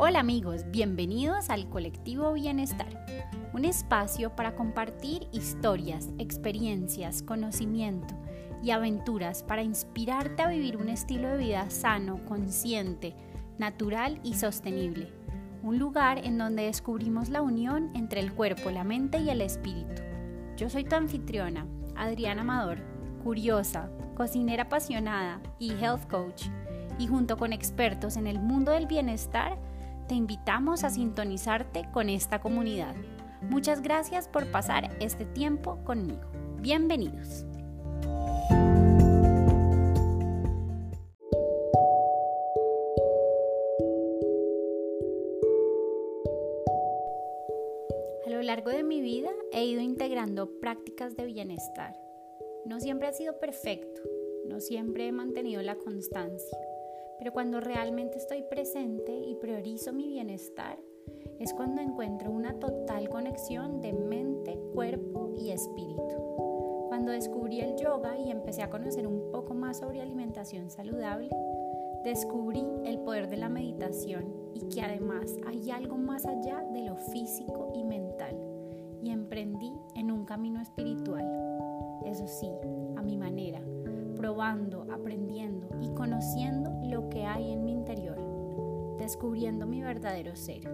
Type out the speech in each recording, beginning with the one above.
Hola amigos, bienvenidos al colectivo Bienestar, un espacio para compartir historias, experiencias, conocimiento y aventuras para inspirarte a vivir un estilo de vida sano, consciente, natural y sostenible. Un lugar en donde descubrimos la unión entre el cuerpo, la mente y el espíritu. Yo soy tu anfitriona, Adriana Amador, curiosa, cocinera apasionada y health coach. Y junto con expertos en el mundo del bienestar, te invitamos a sintonizarte con esta comunidad. Muchas gracias por pasar este tiempo conmigo. Bienvenidos. A lo largo de mi vida he ido integrando prácticas de bienestar. No siempre ha sido perfecto, no siempre he mantenido la constancia pero cuando realmente estoy presente y priorizo mi bienestar, es cuando encuentro una total conexión de mente, cuerpo y espíritu. Cuando descubrí el yoga y empecé a conocer un poco más sobre alimentación saludable, descubrí el poder de la meditación y que además hay algo más allá de lo físico y mental y emprendí en un camino espiritual. Eso sí, a mi manera, probando, aprendiendo y conociendo lo que hay en mi interior, descubriendo mi verdadero ser.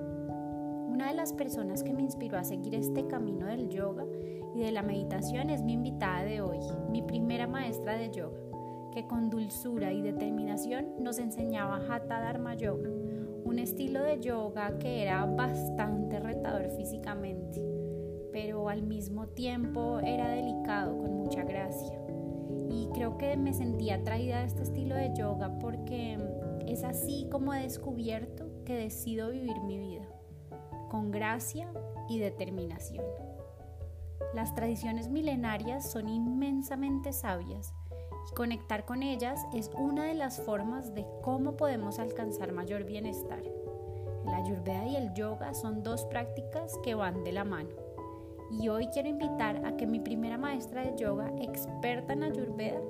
Una de las personas que me inspiró a seguir este camino del yoga y de la meditación es mi invitada de hoy, mi primera maestra de yoga, que con dulzura y determinación nos enseñaba Hatha Dharma Yoga, un estilo de yoga que era bastante retador físicamente, pero al mismo tiempo era delicado con mucha gracia y creo que me sentí atraída a este estilo de yoga porque es así como he descubierto que decido vivir mi vida, con gracia y determinación. Las tradiciones milenarias son inmensamente sabias y conectar con ellas es una de las formas de cómo podemos alcanzar mayor bienestar. La ayurveda y el yoga son dos prácticas que van de la mano y hoy quiero invitar a que mi primera maestra de yoga, experta en Ayurveda,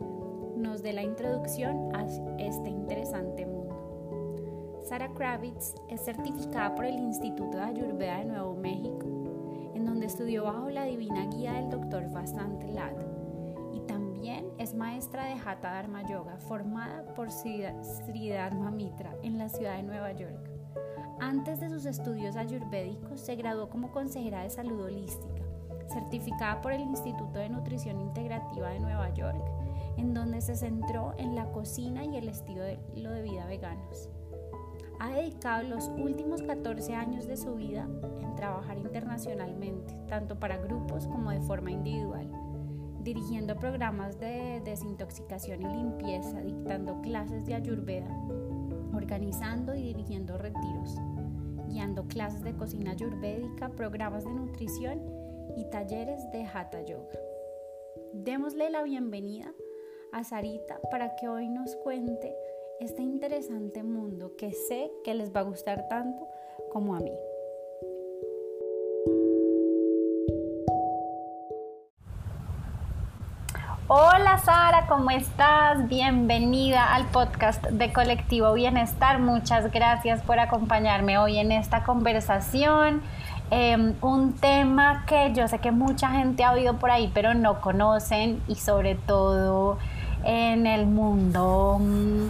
nos dé la introducción a este interesante mundo. Sara Kravitz es certificada por el Instituto de Ayurveda de Nuevo México, en donde estudió bajo la divina guía del Dr. Vasant Lad, y también es maestra de Hatha Dharma Yoga, formada por Sri Dharma Mitra en la ciudad de Nueva York. Antes de sus estudios ayurvédicos, se graduó como consejera de salud holística certificada por el Instituto de Nutrición Integrativa de Nueva York, en donde se centró en la cocina y el estilo de, vida veganos. Ha dedicado los últimos 14 años de su vida en trabajar internacionalmente, tanto para grupos como de forma individual, dirigiendo programas de desintoxicación y limpieza, dictando clases de ayurveda, organizando y dirigiendo retiros, guiando clases de cocina ayurvédica, programas de nutrición y talleres de Hatha Yoga. Démosle la bienvenida a Sarita para que hoy nos cuente este interesante mundo que sé que les va a gustar tanto como a mí. Hola Sara, ¿cómo estás? Bienvenida al podcast de Colectivo Bienestar. Muchas gracias por acompañarme hoy en esta conversación. Em, un tema que yo sé que mucha gente ha oído por ahí, pero no conocen y sobre todo en el mundo mm,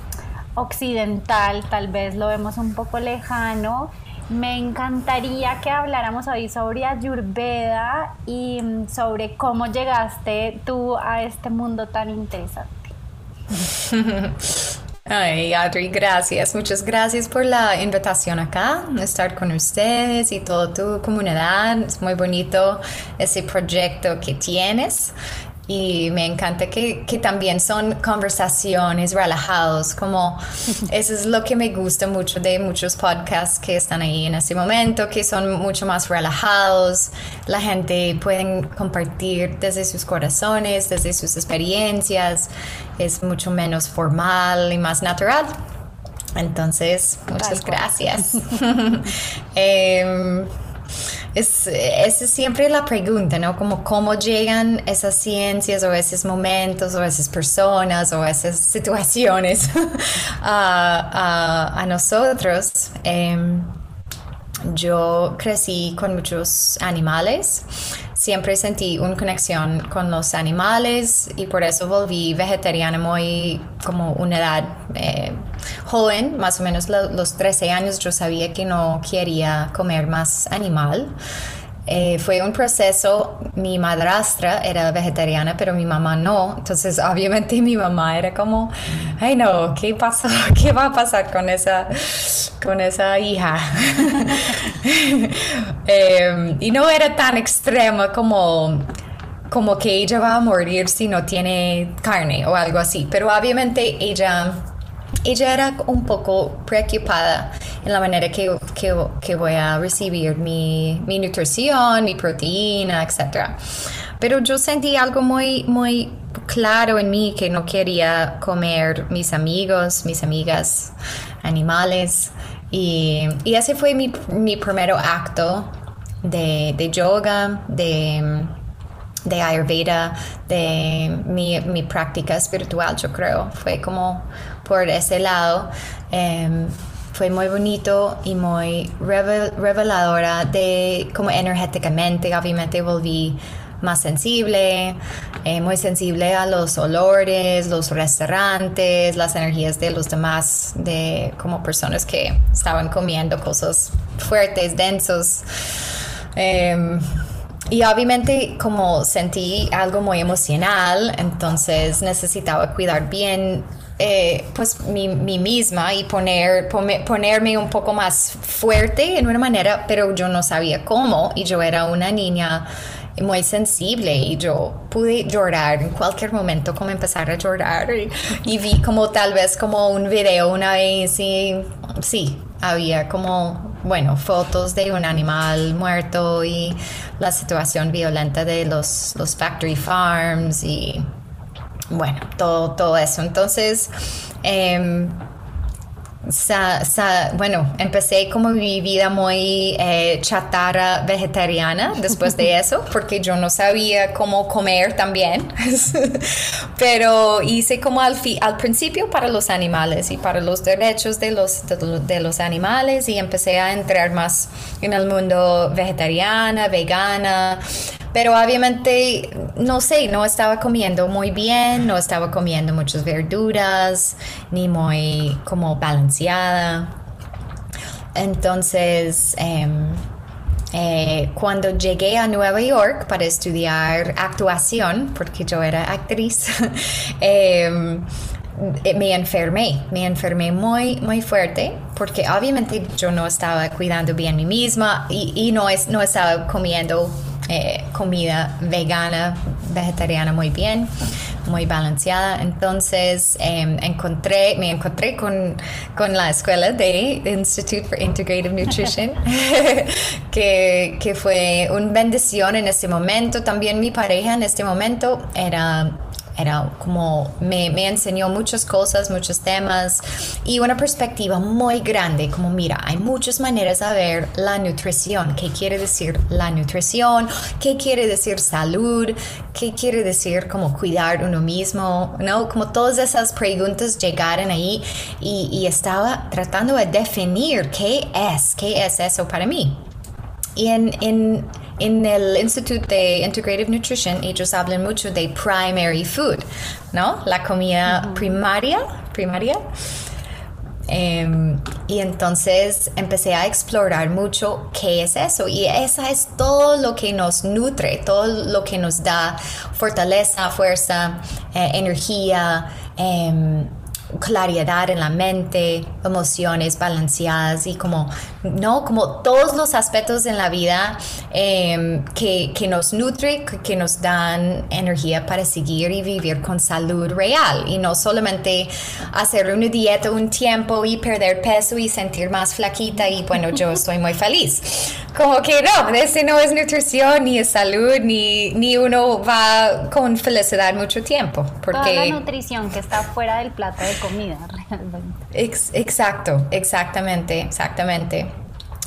occidental tal vez lo vemos un poco lejano. Me encantaría que habláramos hoy sobre Ayurveda y mm, sobre cómo llegaste tú a este mundo tan interesante. Ay, Adri, gracias. Muchas gracias por la invitación acá, estar con ustedes y toda tu comunidad. Es muy bonito ese proyecto que tienes. Y me encanta que, que, también son conversaciones relajados, como eso es lo que me gusta mucho de muchos podcasts que están ahí en este momento, que son mucho más relajados, la gente puede compartir desde sus corazones, desde sus experiencias, es mucho menos formal y más natural. Entonces, muchas gracias. eh, es, esa es siempre la pregunta, ¿no? Como cómo llegan esas ciencias o esos momentos o esas personas o esas situaciones a, nosotros. Em, yo crecí con muchos animales, siempre sentí una conexión con los animales y por eso volví vegetariana muy como una edad eh, joven, más o menos los 13 años yo sabía que no quería comer más animal. Eh, fue un proceso, mi madrastra era vegetariana, pero mi mamá no. Entonces, obviamente, mi mamá era como, ay no, ¿qué pasó? ¿Qué va a pasar con esa, con esa hija? Em, y no era tan extrema como como que ella va a morir si no tiene carne o algo así, pero obviamente ella ella era un poco preocupada en la manera que, que, voy a recibir mi, mi, nutrición, mi proteína, etc. Pero yo sentí algo muy, muy claro en mí que no quería comer mis amigos, mis amigas, animales. Y, y ese fue mi, mi primer acto de, de yoga, de de Ayurveda, de mi, mi, práctica espiritual, yo creo. Fue como por ese lado. Em, fue muy bonito y muy reveladora de como energéticamente, obviamente volví más sensible, eh, muy sensible a los olores, los restaurantes, las energías de los demás, de como personas que estaban comiendo cosas fuertes, densos. Em, y obviamente como sentí algo muy emocional, entonces necesitaba cuidar bien eh, pues mi, misma y poner, ponerme un poco más fuerte en una manera, pero yo no sabía cómo. Y yo era una niña muy sensible y yo pude llorar en cualquier momento como empezar a llorar. Y, vi como tal vez como un video una vez y sí, había como, bueno, fotos de un animal muerto y la situación violenta de los, los factory farms y bueno, todo, todo eso. Entonces, em, bueno, empecé como mi vida muy eh, chatarra vegetariana después de eso, porque yo no sabía cómo comer también. Pero hice como al, al principio para los animales y para los derechos de los, de, los animales y empecé a entrar más en el mundo vegetariana, vegana. Pero obviamente, no sé, no estaba comiendo muy bien, no estaba comiendo muchas verduras, ni muy como balanceada. Entonces, em, eh, cuando llegué a Nueva York para estudiar actuación, porque yo era actriz, em, eh, me enfermé, me enfermé muy, muy fuerte, porque obviamente yo no estaba cuidando bien mí misma y, y no, es, no estaba comiendo eh, comida vegana, vegetariana muy bien, muy balanceada. Entonces em, encontré, me encontré con, con, la escuela de Institute for Integrative Nutrition, que, que fue una bendición en ese momento. También mi pareja en este momento era era como me, me, enseñó muchas cosas, muchos temas y una perspectiva muy grande, como mira, hay muchas maneras de ver la nutrición, qué quiere decir la nutrición, qué quiere decir salud, qué quiere decir como cuidar uno mismo, ¿no? Como todas esas preguntas llegaron ahí y, y estaba tratando de definir qué es, qué es eso para mí. Y en, en en el Instituto de Integrative Nutrition ellos hablan mucho de primary food, ¿no? La comida primaria, primaria. Em, y entonces empecé a explorar mucho qué es eso. Y esa es todo lo que nos nutre, todo lo que nos da fortaleza, fuerza, eh, energía. Em, claridad en la mente, emociones balanceadas y como, ¿no? Como todos los aspectos en la vida em, que, que, nos nutren, que nos dan energía para seguir y vivir con salud real y no solamente hacer una dieta un tiempo y perder peso y sentir más flaquita y bueno, yo estoy muy feliz. Como que no, ese no es nutrición ni es salud ni, ni uno va con felicidad mucho tiempo. Porque... Toda la nutrición que está fuera del plato de comida realmente. exacto, exactamente, exactamente.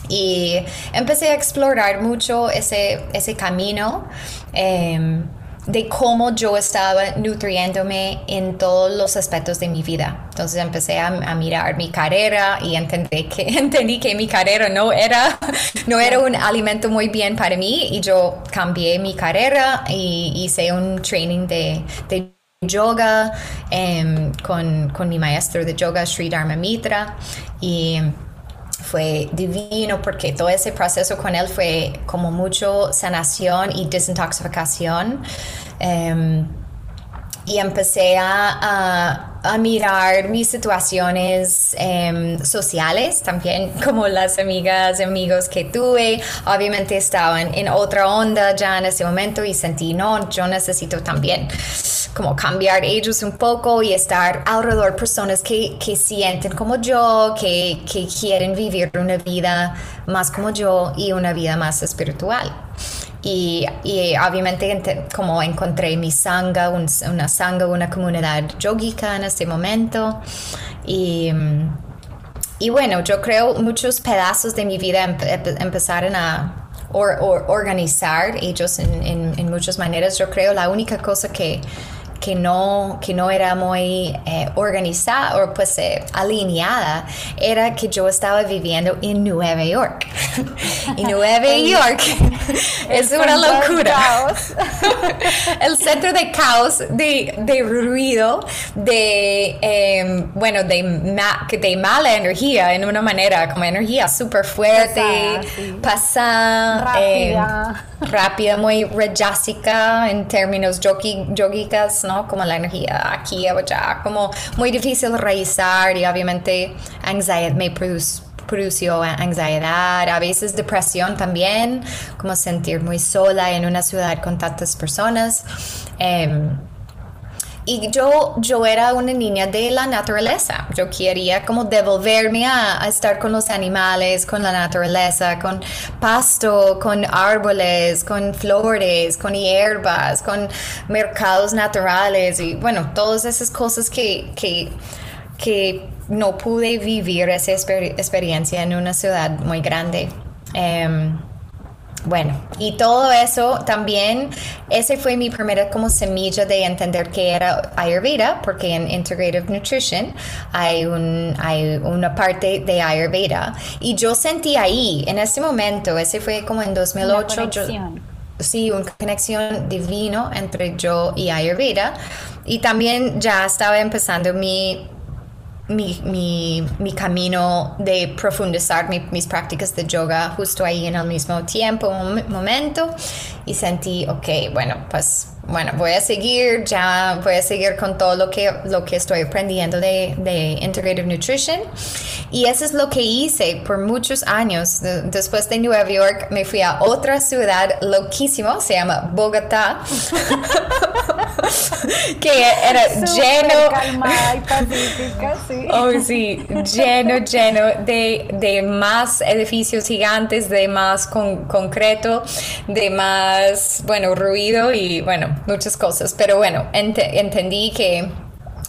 Y empecé a explorar mucho ese, ese camino. Em, de cómo yo estaba nutriéndome en todos los aspectos de mi vida. Entonces empecé a, mirar mi carrera y entendí que, entendí que mi carrera no era, no era un alimento muy bien para mí y yo cambié mi carrera y hice un training de, yoga em, con, con mi maestro de yoga, Sri Dharma Mitra. Y fue divino porque todo ese proceso con él fue como mucho sanación y desintoxicación. Em, y empecé a, mirar mis situaciones em, sociales también, como las amigas y amigos que tuve. Obviamente estaban en otra onda ya en ese momento y sentí, no, yo necesito también como cambiar ellos un poco y estar alrededor de personas que, que sienten como yo, que, que quieren vivir una vida más como yo y una vida más espiritual. Y, obviamente como encontré mi sangha, una sangha, una comunidad yogica en este momento. Y, y bueno, yo creo muchos pedazos de mi vida empezaron a organizar ellos en, en muchas maneras. Yo creo la única cosa que que no, que no era muy eh, organizada o pues eh, alineada era que yo estaba viviendo en Nueva York. y Nueva York es una locura. el centro de caos, de, de ruido, de, em, bueno, de, de mala energía en una manera, como energía súper fuerte. Em, rápida, muy rajasica en términos yogicas, ¿no? Como la energía aquí o allá, como muy difícil realizar y obviamente anxiety me produce produció ansiedad, a veces depresión también, como sentir muy sola en una ciudad con tantas personas. Em, y yo, yo era una niña de la naturaleza. Yo quería como devolverme a, estar con los animales, con la naturaleza, con pasto, con árboles, con flores, con hierbas, con mercados naturales y bueno, todas esas cosas que, que, que no pude vivir esa experiencia en una ciudad muy grande. Em, bueno, y todo eso también, ese fue mi primera como semilla de entender que era Ayurveda, porque en Integrative Nutrition hay, un, hay una parte de Ayurveda. Y yo sentí ahí, en ese momento, ese fue como en 2008. Una sí, una conexión divino entre yo y Ayurveda. Y también ya estaba empezando mi mi, mi, mi, camino de profundizar mis prácticas de yoga justo ahí en el mismo tiempo, momento, y sentí, ok, bueno, pues bueno, voy a seguir, ya voy a seguir con todo lo que, lo que estoy aprendiendo de, de Integrative Nutrition. Y eso es lo que hice por muchos años. después de Nueva York me fui a otra ciudad loquísima, se llama Bogotá, que era lleno... calmada y pacífica, sí. Oh, sí, lleno, lleno de, de más edificios gigantes, de más con, concreto, de más, bueno, ruido y, bueno, muchas cosas, pero bueno, entendí que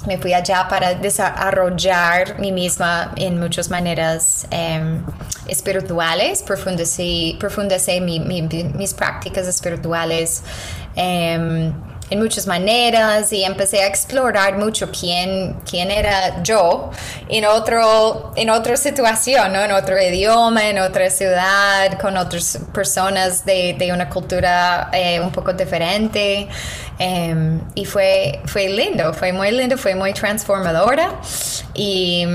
me fui allá para desarrollar mí misma en muchas maneras em, espirituales, profundicé, mis prácticas espirituales. Em, en muchas maneras y empecé a explorar mucho quién, quién era yo en, otro, en otra situación, ¿no? en otro idioma, en otra ciudad, con otras personas de, de una cultura eh, un poco diferente. Em, y fue, fue lindo, fue muy lindo, fue muy transformadora. Y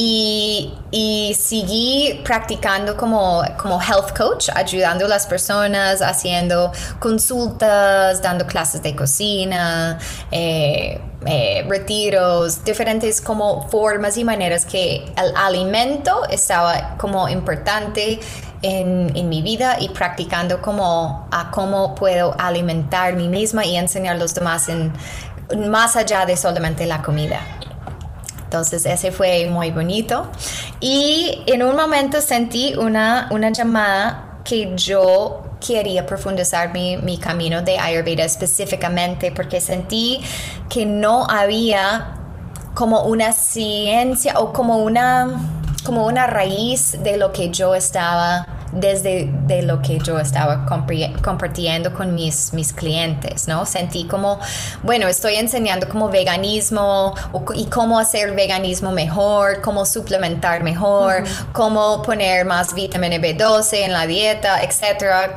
y, y seguí practicando como, como health coach, ayudando a las personas, haciendo consultas, dando clases de cocina, eh, eh, retiros, diferentes como formas y maneras que el alimento estaba como importante en, en, mi vida y practicando como a cómo puedo alimentar mí misma y enseñar a los demás en, más allá de solamente la comida. Entonces ese fue muy bonito. Y en un momento sentí una, una llamada que yo quería profundizar mi, mi, camino de Ayurveda específicamente porque sentí que no había como una ciencia o como una, como una raíz de lo que yo estaba desde de lo que yo estaba compartiendo con mis, mis clientes, ¿no? Sentí como, bueno, estoy enseñando como veganismo y cómo hacer veganismo mejor, cómo suplementar mejor, cómo poner más vitamina B12 en la dieta, etcétera,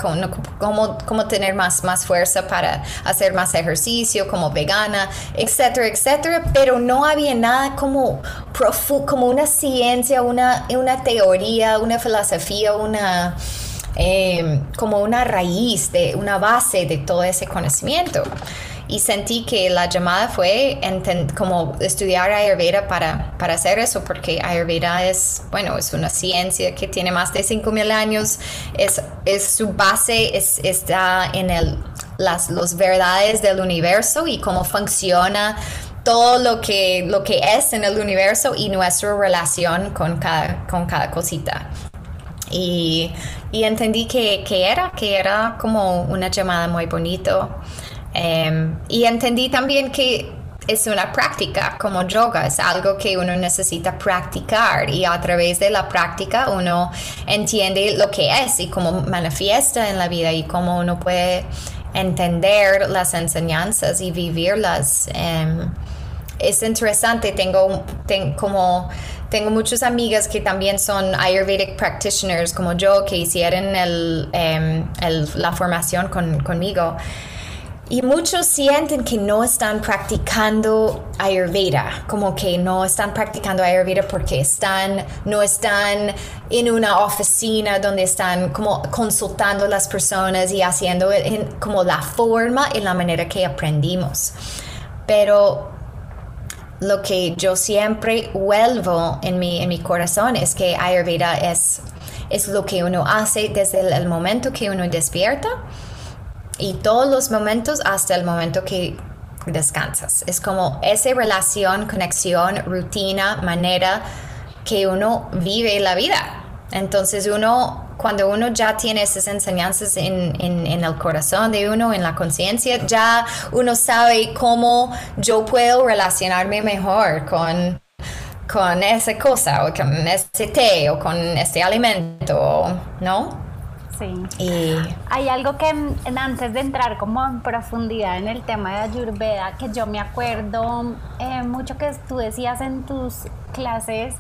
cómo, cómo tener más, más fuerza para hacer más ejercicio como vegana, etcétera, etcétera, pero no había nada como, como una ciencia, una, una teoría, una filosofía, una... Em, como una raíz, de una base de todo ese conocimiento. Y sentí que la llamada fue como estudiar Ayurveda para, para hacer eso, porque Ayurveda es, bueno, es una ciencia que tiene más de 5.000 años, es, es su base es, está en el, las los verdades del universo y cómo funciona todo lo que, lo que es en el universo y nuestra relación con cada, con cada cosita. Y, y entendí que, que, era, que era como una llamada muy bonito. Em, y entendí también que es una práctica como yoga, es algo que uno necesita practicar y a través de la práctica uno entiende lo que es y cómo manifiesta en la vida y cómo uno puede entender las enseñanzas y vivirlas. Em, es interesante, tengo, como tengo muchas amigas que también son Ayurvedic practitioners como yo, que hicieron em, la formación conmigo. Y muchos sienten que no están practicando Ayurveda, como que no están practicando Ayurveda porque están, no están en una oficina donde están como consultando a las personas y haciendo como la forma y la manera que aprendimos. Pero lo que yo siempre vuelvo en mi, en mi corazón es que Ayurveda es, es lo que uno hace desde el momento que uno despierta y todos los momentos hasta el momento que descansas. Es como esa relación, conexión, rutina, manera que uno vive la vida. Entonces uno, cuando uno ya tiene esas enseñanzas en, el corazón de uno, en la conciencia, ya uno sabe cómo yo puedo relacionarme mejor con, con esa cosa o con ese té o con este alimento, ¿no? Sí. Hay algo que antes de entrar como en profundidad en el tema de Ayurveda, que yo me acuerdo eh, mucho que tú decías en tus clases,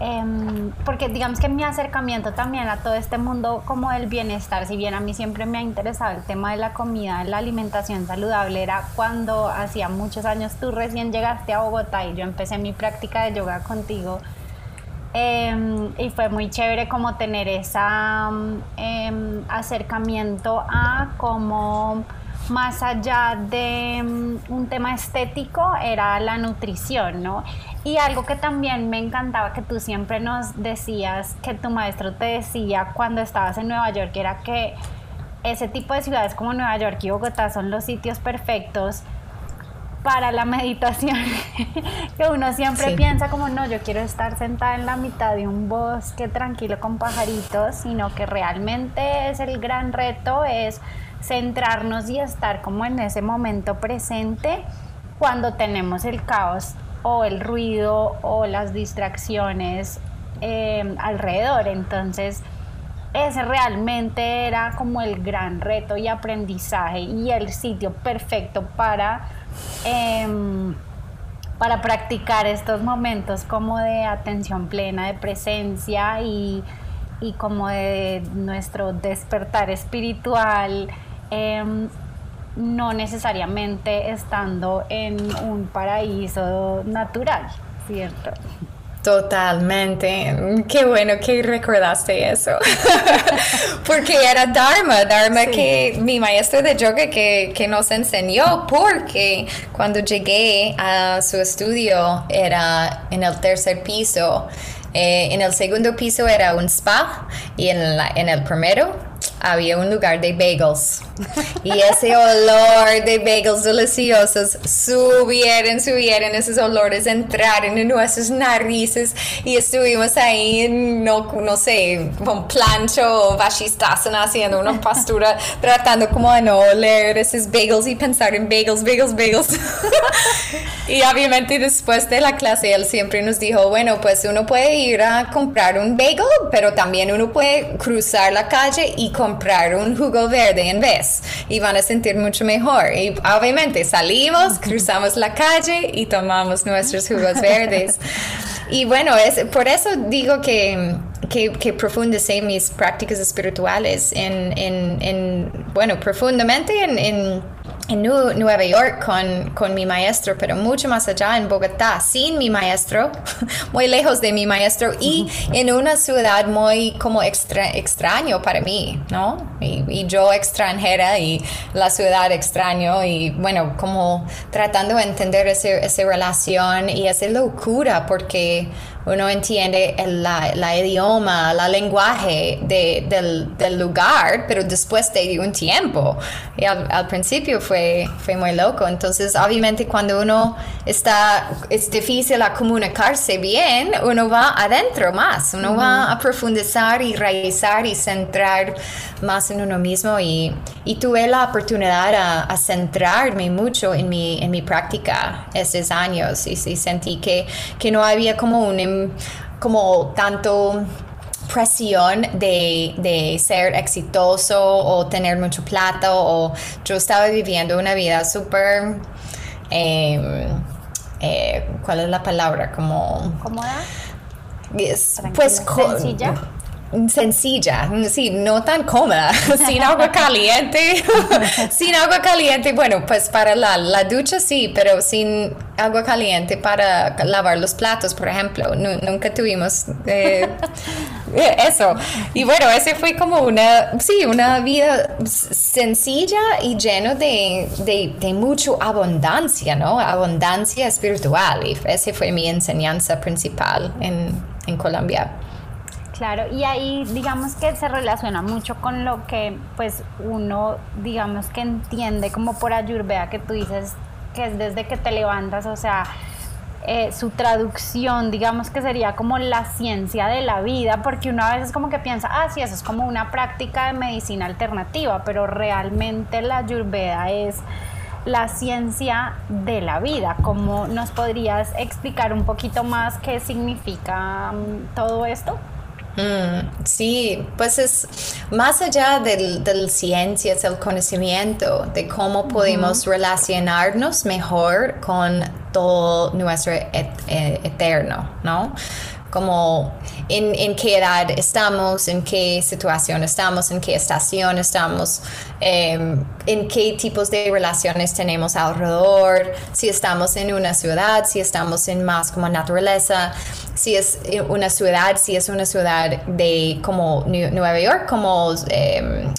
em, porque digamos que mi acercamiento también a todo este mundo como del bienestar, si bien a mí siempre me ha interesado el tema de la comida, la alimentación saludable, era cuando hacía muchos años tú recién llegaste a Bogotá y yo empecé mi práctica de yoga contigo Em, y fue muy chévere como tener ese em, acercamiento a como más allá de em, un tema estético era la nutrición, ¿no? Y algo que también me encantaba que tú siempre nos decías, que tu maestro te decía cuando estabas en Nueva York, era que ese tipo de ciudades como Nueva York y Bogotá son los sitios perfectos para la meditación, que uno siempre piensa como, no, yo quiero estar sentada en la mitad de un bosque tranquilo con pajaritos, sino que realmente es el gran reto, es centrarnos y estar como en ese momento presente cuando tenemos el caos o el ruido o las distracciones eh, alrededor. Entonces, ese realmente era como el gran reto y aprendizaje y el sitio perfecto para Em, para practicar estos momentos como de atención plena, de presencia y, como de nuestro despertar espiritual, em, no necesariamente estando en un paraíso natural, ¿cierto? Totalmente. Qué bueno que recordaste eso. porque era Dharma, Dharma que mi maestro de yoga que, que, nos enseñó, porque cuando llegué a su estudio era en el tercer piso. Eh, en el segundo piso era un spa y en, en el primero había un lugar de bagels. Y ese olor de bagels deliciosos subieron, subieron, esos olores entraron en nuestras narices y estuvimos ahí, no, no sé, con plancho o haciendo una postura, tratando como de no oler esos bagels y pensar en bagels, bagels, bagels. y obviamente después de la clase él siempre nos dijo, bueno, pues uno puede ir a comprar un bagel, pero también uno puede cruzar la calle y comprar un jugo verde en vez y van a sentir mucho mejor. Y obviamente salimos, cruzamos la calle y tomamos nuestros jugos verdes. Y bueno, es, por eso digo que, que, que profundicé mis prácticas espirituales en, en, en bueno, profundamente en, en en Nueva York con, con, mi maestro, pero mucho más allá en Bogotá, sin mi maestro, muy lejos de mi maestro y en una ciudad muy como extra, extraño para mí, ¿no? Y, y, yo extranjera y la ciudad extraño y bueno, como tratando de entender esa relación y esa locura porque uno entiende el la, idioma, la lenguaje de, del, del, lugar, pero después de un tiempo. Y al, principio fue, fue muy loco. Entonces, obviamente, cuando uno está, es difícil a comunicarse bien, uno va adentro más, uno va a profundizar y y centrar más en uno mismo. Y, y tuve la oportunidad a, a, centrarme mucho en mi, en mi práctica esos años y, y sentí que, que no había como un como tanto presión de, de, ser exitoso o tener mucho plata o yo estaba viviendo una vida súper em, eh, ¿cuál es la palabra? como cómoda pues sencilla sencilla, sí, no tan cómoda, sin agua caliente, sin agua caliente, bueno, pues para la, la, ducha sí, pero sin agua caliente para lavar los platos, por ejemplo, nunca tuvimos eh, eso. Y bueno, ese fue como una, sí, una vida sencilla y lleno de, de, mucha abundancia, ¿no? Abundancia espiritual, y esa fue mi enseñanza principal en, en Colombia. Claro, y ahí digamos que se relaciona mucho con lo que pues uno digamos que entiende como por Ayurveda que tú dices que es desde que te levantas, o sea, eh, su traducción digamos que sería como la ciencia de la vida, porque uno a veces como que piensa, ah, sí, eso es como una práctica de medicina alternativa, pero realmente la Ayurveda es la ciencia de la vida. ¿Cómo nos podrías explicar un poquito más qué significa mm, todo esto? Mm, sí, pues es más allá del, del ciencia, es el conocimiento de cómo podemos relacionarnos mejor con todo nuestro eterno, ¿no? Como en, en, qué edad estamos, en qué situación estamos, en qué estación estamos, em, en qué tipos de relaciones tenemos alrededor, si estamos en una ciudad, si estamos en más como naturaleza, si es una ciudad, si es una ciudad de como Nueva York, como em,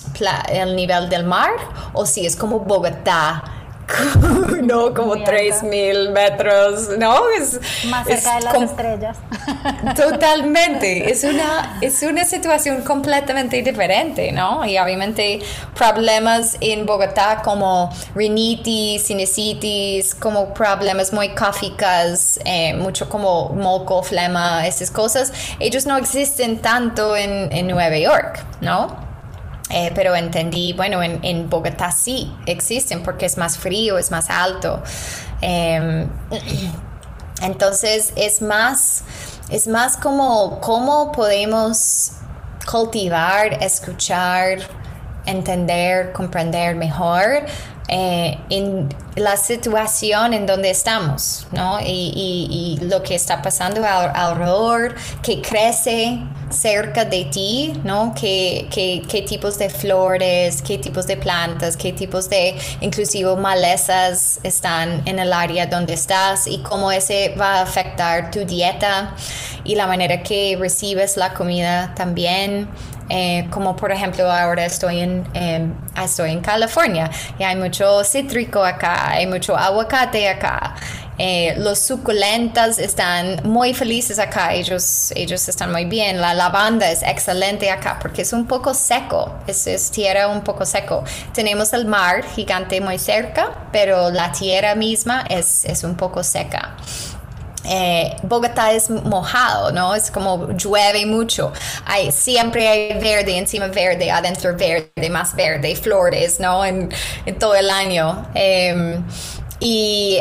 el nivel del mar, o si es como Bogotá no, como 3000 metros, ¿no? Es, Más cerca de las estrellas. Totalmente, es una, es una situación completamente diferente, ¿no? Y obviamente problemas en Bogotá como rinitis, sinusitis, como problemas muy cáficas, eh, mucho como moco, flema, esas cosas, ellos no existen tanto en, en Nueva York, ¿no? Eh, pero entendí, bueno, en, Bogotá sí existen porque es más frío, es más alto. Em, entonces es más, es más como cómo podemos cultivar, escuchar, entender, comprender mejor eh, en la situación en donde estamos, ¿no? Y, lo que está pasando alrededor, que crece cerca de ti, ¿no? ¿Qué, qué, tipos de flores, qué tipos de plantas, qué tipos de inclusive malezas están en el área donde estás y cómo ese va a afectar tu dieta y la manera que recibes la comida también. Eh, como por ejemplo ahora estoy en, estoy en California y hay mucho cítrico acá, hay mucho aguacate acá Eh, los suculentas están muy felices acá, ellos, ellos están muy bien. La lavanda es excelente acá porque es un poco seco, es, es tierra un poco seco. Tenemos el mar gigante muy cerca, pero la tierra misma es, es un poco seca. Eh, Bogotá es mojado, ¿no? Es como llueve mucho. Hay, siempre hay verde, encima verde, adentro verde, más verde, flores, ¿no? En, todo el año. Em, y,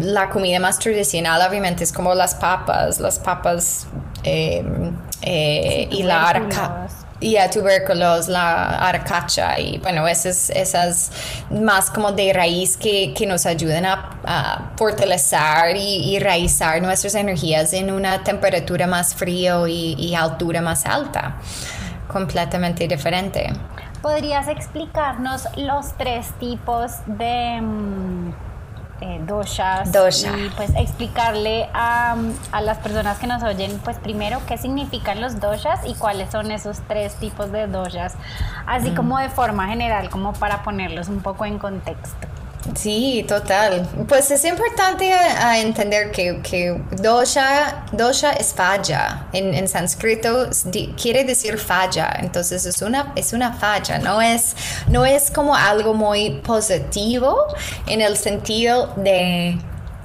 la comida más tradicional, obviamente, es como las papas, las papas em, eh, y la arca y a tubérculos, la arcacha y bueno, esas, esas más como de raíz que, que nos ayudan a, fortalecer y, y, raizar nuestras energías en una temperatura más frío y, y altura más alta, completamente diferente. ¿Podrías explicarnos los tres tipos de... Eh, doshas y pues explicarle a, a, las personas que nos oyen pues primero qué significan los doshas y cuáles son esos tres tipos de doshas así mm. como de forma general como para ponerlos un poco en contexto. Sí, total. Pues es importante entender que, que, dosha, dosha es falla. En, en sánscrito quiere decir falla. Entonces es una, es una falla. No es, no es como algo muy positivo en el sentido de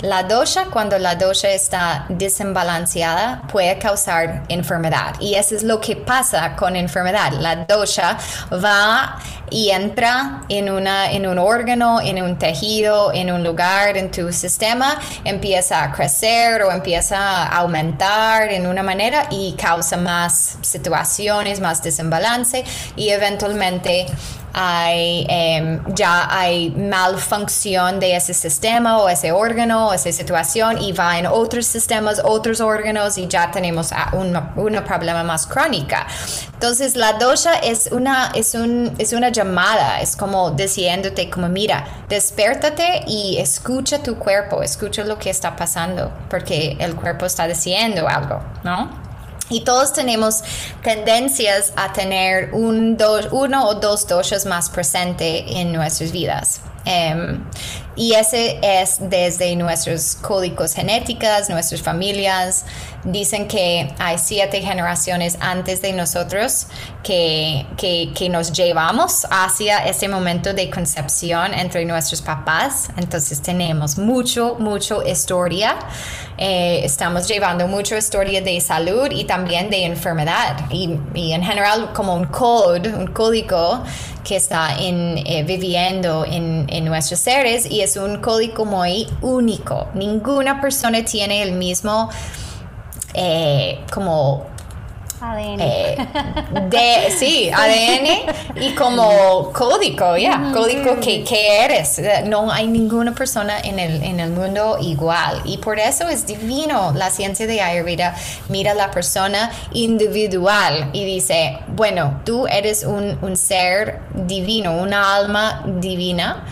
la dosha, cuando la dosha está desbalanceada, puede causar enfermedad. Y eso es lo que pasa con enfermedad. La dosha va y entra en, una, en un órgano, en un tejido, en un lugar, en tu sistema, empieza a crecer o empieza a aumentar en una manera y causa más situaciones, más desbalance y eventualmente hay, em, ya hay malfunción de ese sistema o ese órgano o esa situación y va en otros sistemas, otros órganos y ya tenemos un problema más crónica. Entonces la dosha es una, es, un, es una llamada, es como diciéndote como mira, despiértate y escucha tu cuerpo, escucha lo que está pasando porque el cuerpo está diciendo algo, ¿no? Y todos tenemos tendencias a tener un, uno o dos doshas más presente en nuestras vidas. Em, y ese es desde nuestros códigos genéticos, nuestras familias. Dicen que hay siete generaciones antes de nosotros que, que, nos llevamos hacia ese momento de concepción entre nuestros papás. Entonces tenemos mucho, mucho historia. Eh, estamos llevando mucha historia de salud y también de enfermedad. Y, y en general como un code, un código que está en, eh, viviendo en, nuestros seres y es un código muy único. Ninguna persona tiene el mismo eh, como ADN. Eh, de, sí, ADN y como código, ya, código que, que, eres. No hay ninguna persona en el, en el mundo igual. Y por eso es divino la ciencia de Ayurveda. Mira a la persona individual y dice, bueno, tú eres un, un ser divino, una alma divina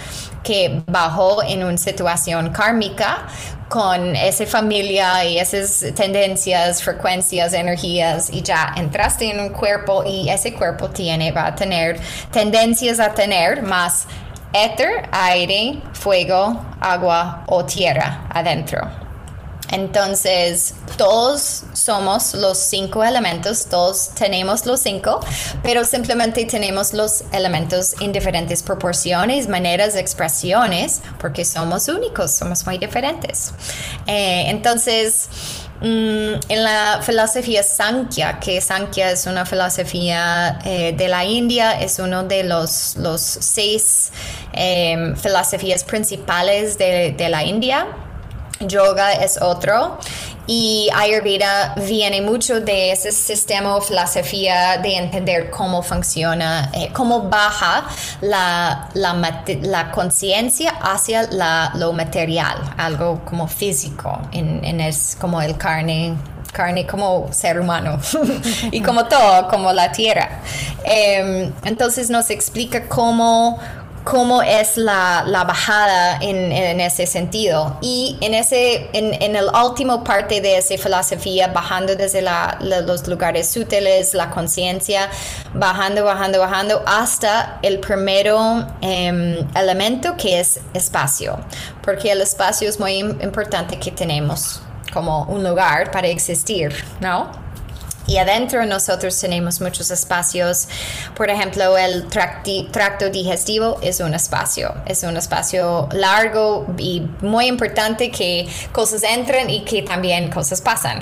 que bajó en una situación kármica con esa familia y esas tendencias, frecuencias, energías y ya entraste en un cuerpo y ese cuerpo tiene, va a tener tendencias a tener más éter, aire, fuego, agua o tierra adentro. Entonces, todos somos los cinco elementos, todos tenemos los cinco, pero simplemente tenemos los elementos en diferentes proporciones, maneras, expresiones, porque somos únicos, somos muy diferentes. Eh, entonces, mm, en la filosofía Sankhya, que Sankhya es una filosofía eh, de la India, es uno de los, los seis eh, filosofías principales de, de la India yoga es otro. Y Ayurveda viene mucho de ese sistema o filosofía de entender cómo funciona, eh, cómo baja la, la, conciencia hacia la, lo material, algo como físico, en, es como el carne carne como ser humano y como todo, como la tierra. Em, entonces nos explica cómo cómo es la, la bajada en, en, ese sentido. Y en, ese, en, en el último parte de esa filosofía, bajando desde la, los lugares útiles, la conciencia, bajando, bajando, bajando, hasta el primero em, elemento que es espacio, porque el espacio es muy importante que tenemos como un lugar para existir, ¿no? Y adentro nosotros tenemos muchos espacios. Por ejemplo, el tracto digestivo es un espacio. Es un espacio largo y muy importante que cosas entren y que también cosas pasan.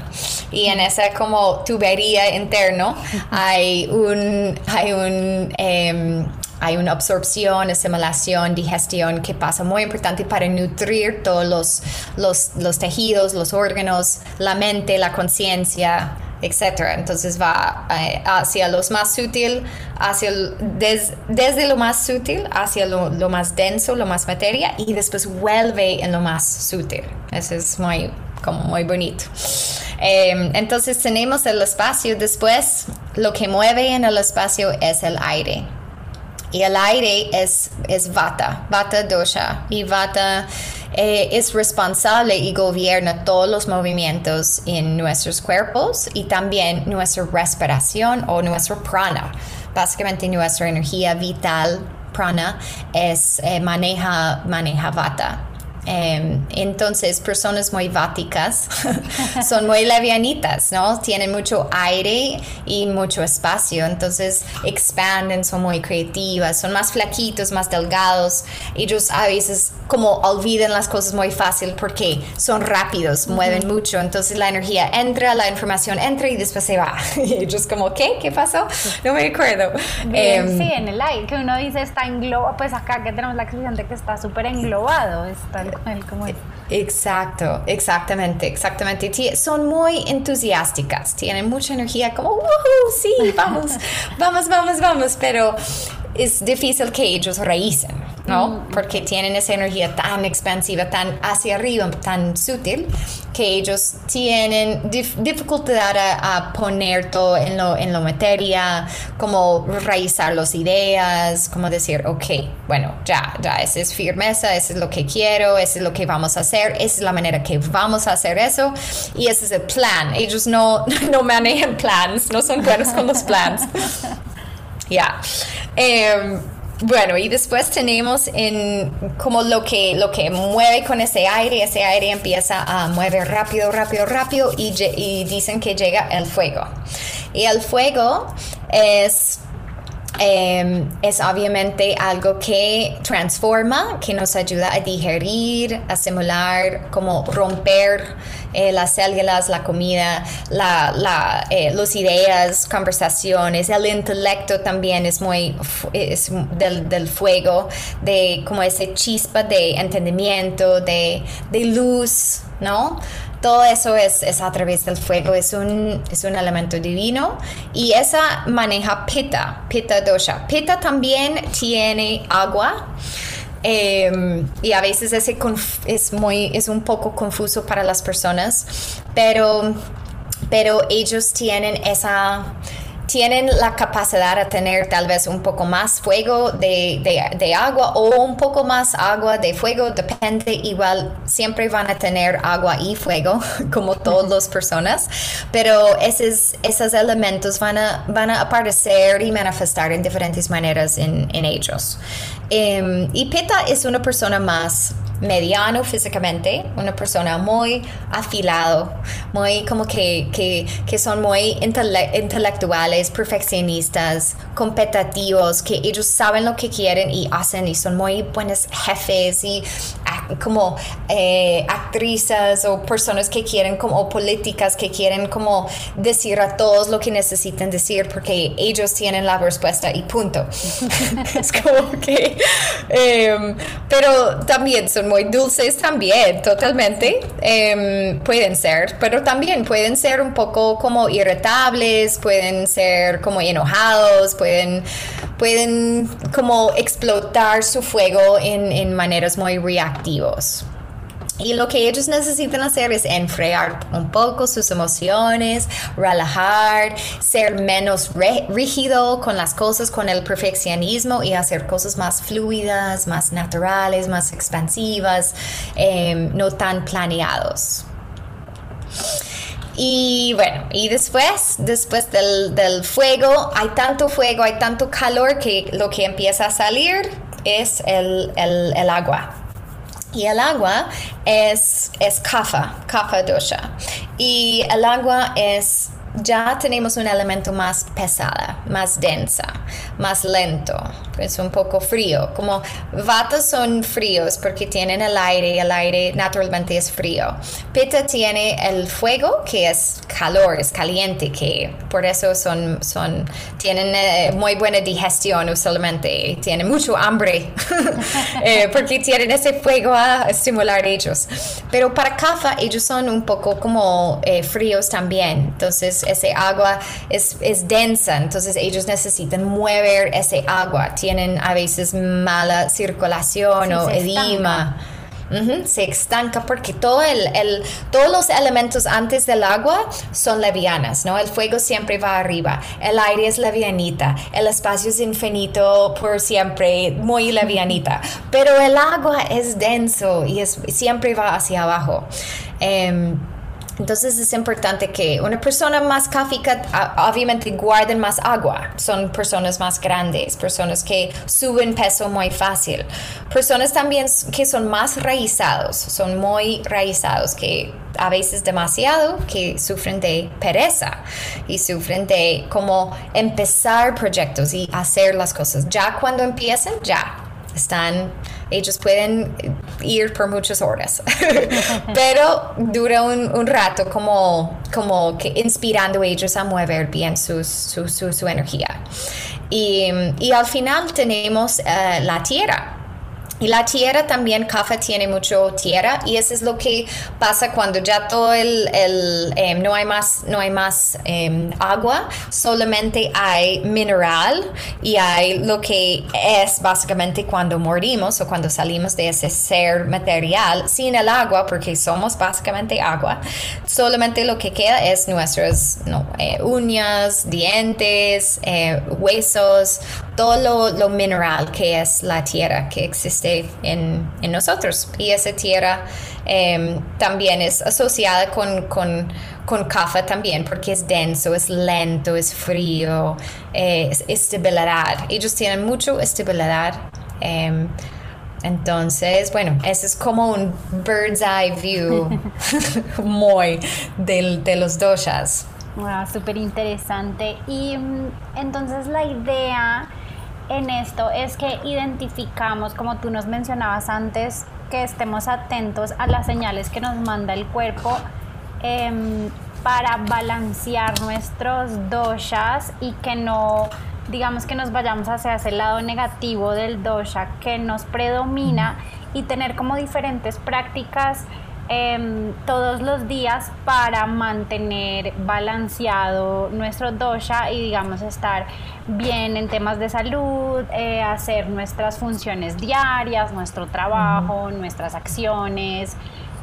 Y en esa como tubería interno hay un... Hay un em, hay una absorción, asimilación, digestión que pasa muy importante para nutrir todos los, los, los tejidos, los órganos, la mente, la conciencia, etcétera. Entonces va eh, hacia lo más sutil, hacia desde lo más sutil hacia lo, lo, más denso, lo más materia y después vuelve en lo más sutil. Eso es muy, como muy bonito. Em, entonces tenemos el espacio, después lo que mueve en el espacio es el aire. Y el aire es, es vata, vata dosha. Y vata eh, es responsable y gobierna todos los movimientos en nuestros cuerpos y también nuestra respiración o nuestro prana. Básicamente nuestra energía vital, prana, es, eh, maneja, maneja vata. Em, entonces, personas muy váticas son muy levianitas, ¿no? Tienen mucho aire y mucho espacio, entonces expanden, son muy creativas, son más flaquitos, más delgados. Ellos a veces como olvidan las cosas muy fácil porque son rápidos, mueven mucho, entonces la energía entra, la información entra y después se va. y ellos como, ¿qué? ¿Qué pasó? No me acuerdo. Em, sí, en el aire, que uno dice está englobado, pues acá que tenemos la expresión de que está súper englobado, está Exacto, exactamente, exactamente. Son muy entusiásticas, tienen mucha energía, como, sí, vamos, vamos, vamos, vamos, pero es difícil que ellos raícen, ¿no? Mm. Porque tienen esa energía tan expansiva, tan hacia arriba, tan sutil, que ellos tienen dificultad a, poner todo en lo, en lo materia, como raizar las ideas, como decir, ok, bueno, ya, ya, esa es firmeza, eso es lo que quiero, eso es lo que vamos a hacer, esa es la manera que vamos a hacer eso, y ese es el plan. Ellos no, no manejan plans, no son buenos con los plans. Ya. Em, bueno, y después tenemos en como lo que, lo que mueve con ese aire, ese aire empieza a mover rápido, rápido, rápido y, y dicen que llega el fuego. Y el fuego es Em, es obviamente algo que transforma, que nos ayuda a digerir, a simular, como romper eh, las células, la comida, la, la, eh, las ideas, conversaciones, el intelecto también es muy del, fuego, de como ese chispa de entendimiento, de luz, ¿no? Todo eso es, es, a través del fuego, es un, es un elemento divino y esa maneja Pitta, Pitta dosha. Pitta también tiene agua. Em, y a veces ese es muy es un poco confuso para las personas pero pero ellos tienen esa tienen la capacidad de tener tal vez un poco más fuego de, de, agua o un poco más agua de fuego, depende, igual siempre van a tener agua y fuego, como todas las personas, pero esos, esos elementos van a, van a aparecer y manifestar en diferentes maneras en, en ellos. Em, y Peta es una persona más mediano físicamente, una persona muy afilado, muy como que, que, que son muy intelectuales, perfeccionistas, competitivos, que ellos saben lo que quieren y hacen y son muy buenos jefes y como eh, actrices o personas que quieren como políticas que quieren como decir a todos lo que necesitan decir porque ellos tienen la respuesta y punto. es como que, em, pero también son muy dulces también, totalmente. Em, pueden ser, pero también pueden ser un poco como irritables, pueden ser como enojados, pueden, pueden como explotar su fuego en, en maneras muy reactivas. Y lo que ellos necesitan hacer es enfriar un poco sus emociones, relajar, ser menos rígido con las cosas, con el perfeccionismo y hacer cosas más fluidas, más naturales, más expansivas, em, no tan planeados. Y bueno, y después, después del, fuego, hay tanto fuego, hay tanto calor que lo que empieza a salir es el, el agua. Y el agua es, es kafa, kafa dosha. Y el agua es ya tenemos un elemento más pesada, más densa, más lento, es un poco frío. Como vatos son fríos porque tienen el aire y el aire naturalmente es frío. Pitta tiene el fuego que es calor, es caliente, que por eso son, son tienen eh, muy buena digestión usualmente, tienen mucho hambre eh, porque tienen ese fuego a estimular ellos. Pero para Kafa ellos son un poco como eh, fríos también, entonces ese agua es, es, densa, entonces ellos necesitan mover ese agua, tienen a veces mala circulación o edema. se estanca porque todo el, todos los elementos antes del agua son levianas, ¿no? El fuego siempre va arriba, el aire es levianita, el espacio es infinito por siempre, muy levianita, pero el agua es denso y es, siempre va hacia abajo. Em, entonces es importante que una persona más cáfica obviamente guarden más agua. Son personas más grandes, personas que suben peso muy fácil. Personas también que son más raizados, son muy raizados, que a veces demasiado, que sufren de pereza y sufren de como empezar proyectos y hacer las cosas. Ya cuando empiecen, ya están, ellos pueden ir por muchas horas, pero dura un, rato como, como que inspirando a ellos a mover bien su, su, energía. Y, al final tenemos eh, la tierra y la tierra también, Kafa tiene mucho tierra y eso es lo que pasa cuando ya todo el, el em, no hay más, no hay más em, agua, solamente hay mineral y hay lo que es básicamente cuando morimos o cuando salimos de ese ser material sin el agua, porque somos básicamente agua, solamente lo que queda es nuestras eh, uñas, dientes, eh, huesos, todo lo, mineral que es la tierra que existe en, nosotros. Y esa tierra em, también es asociada con, con, con también porque es denso, es lento, es frío, es estabilidad. Ellos tienen mucho estabilidad. Em, entonces, bueno, ese es como un bird's eye view muy de los doshas. Wow, súper interesante. Y mm, entonces la idea en esto es que identificamos, como tú nos mencionabas antes, que estemos atentos a las señales que nos manda el cuerpo em, para balancear nuestros doshas y que no, digamos que nos vayamos hacia ese lado negativo del dosha que nos predomina y tener como diferentes prácticas Em, todos los días para mantener balanceado nuestro dosha y digamos estar bien en temas de salud, eh, hacer nuestras funciones diarias, nuestro trabajo, nuestras acciones.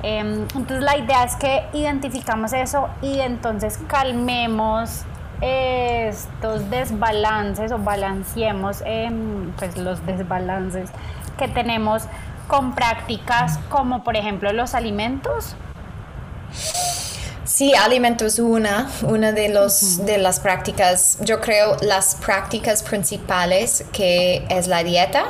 Em, entonces la idea es que identificamos eso y entonces calmemos estos desbalances o balanceemos em, pues los desbalances que tenemos con prácticas como por ejemplo los alimentos? Sí, alimentos una, una de, los, de las prácticas, yo creo las prácticas principales que es la dieta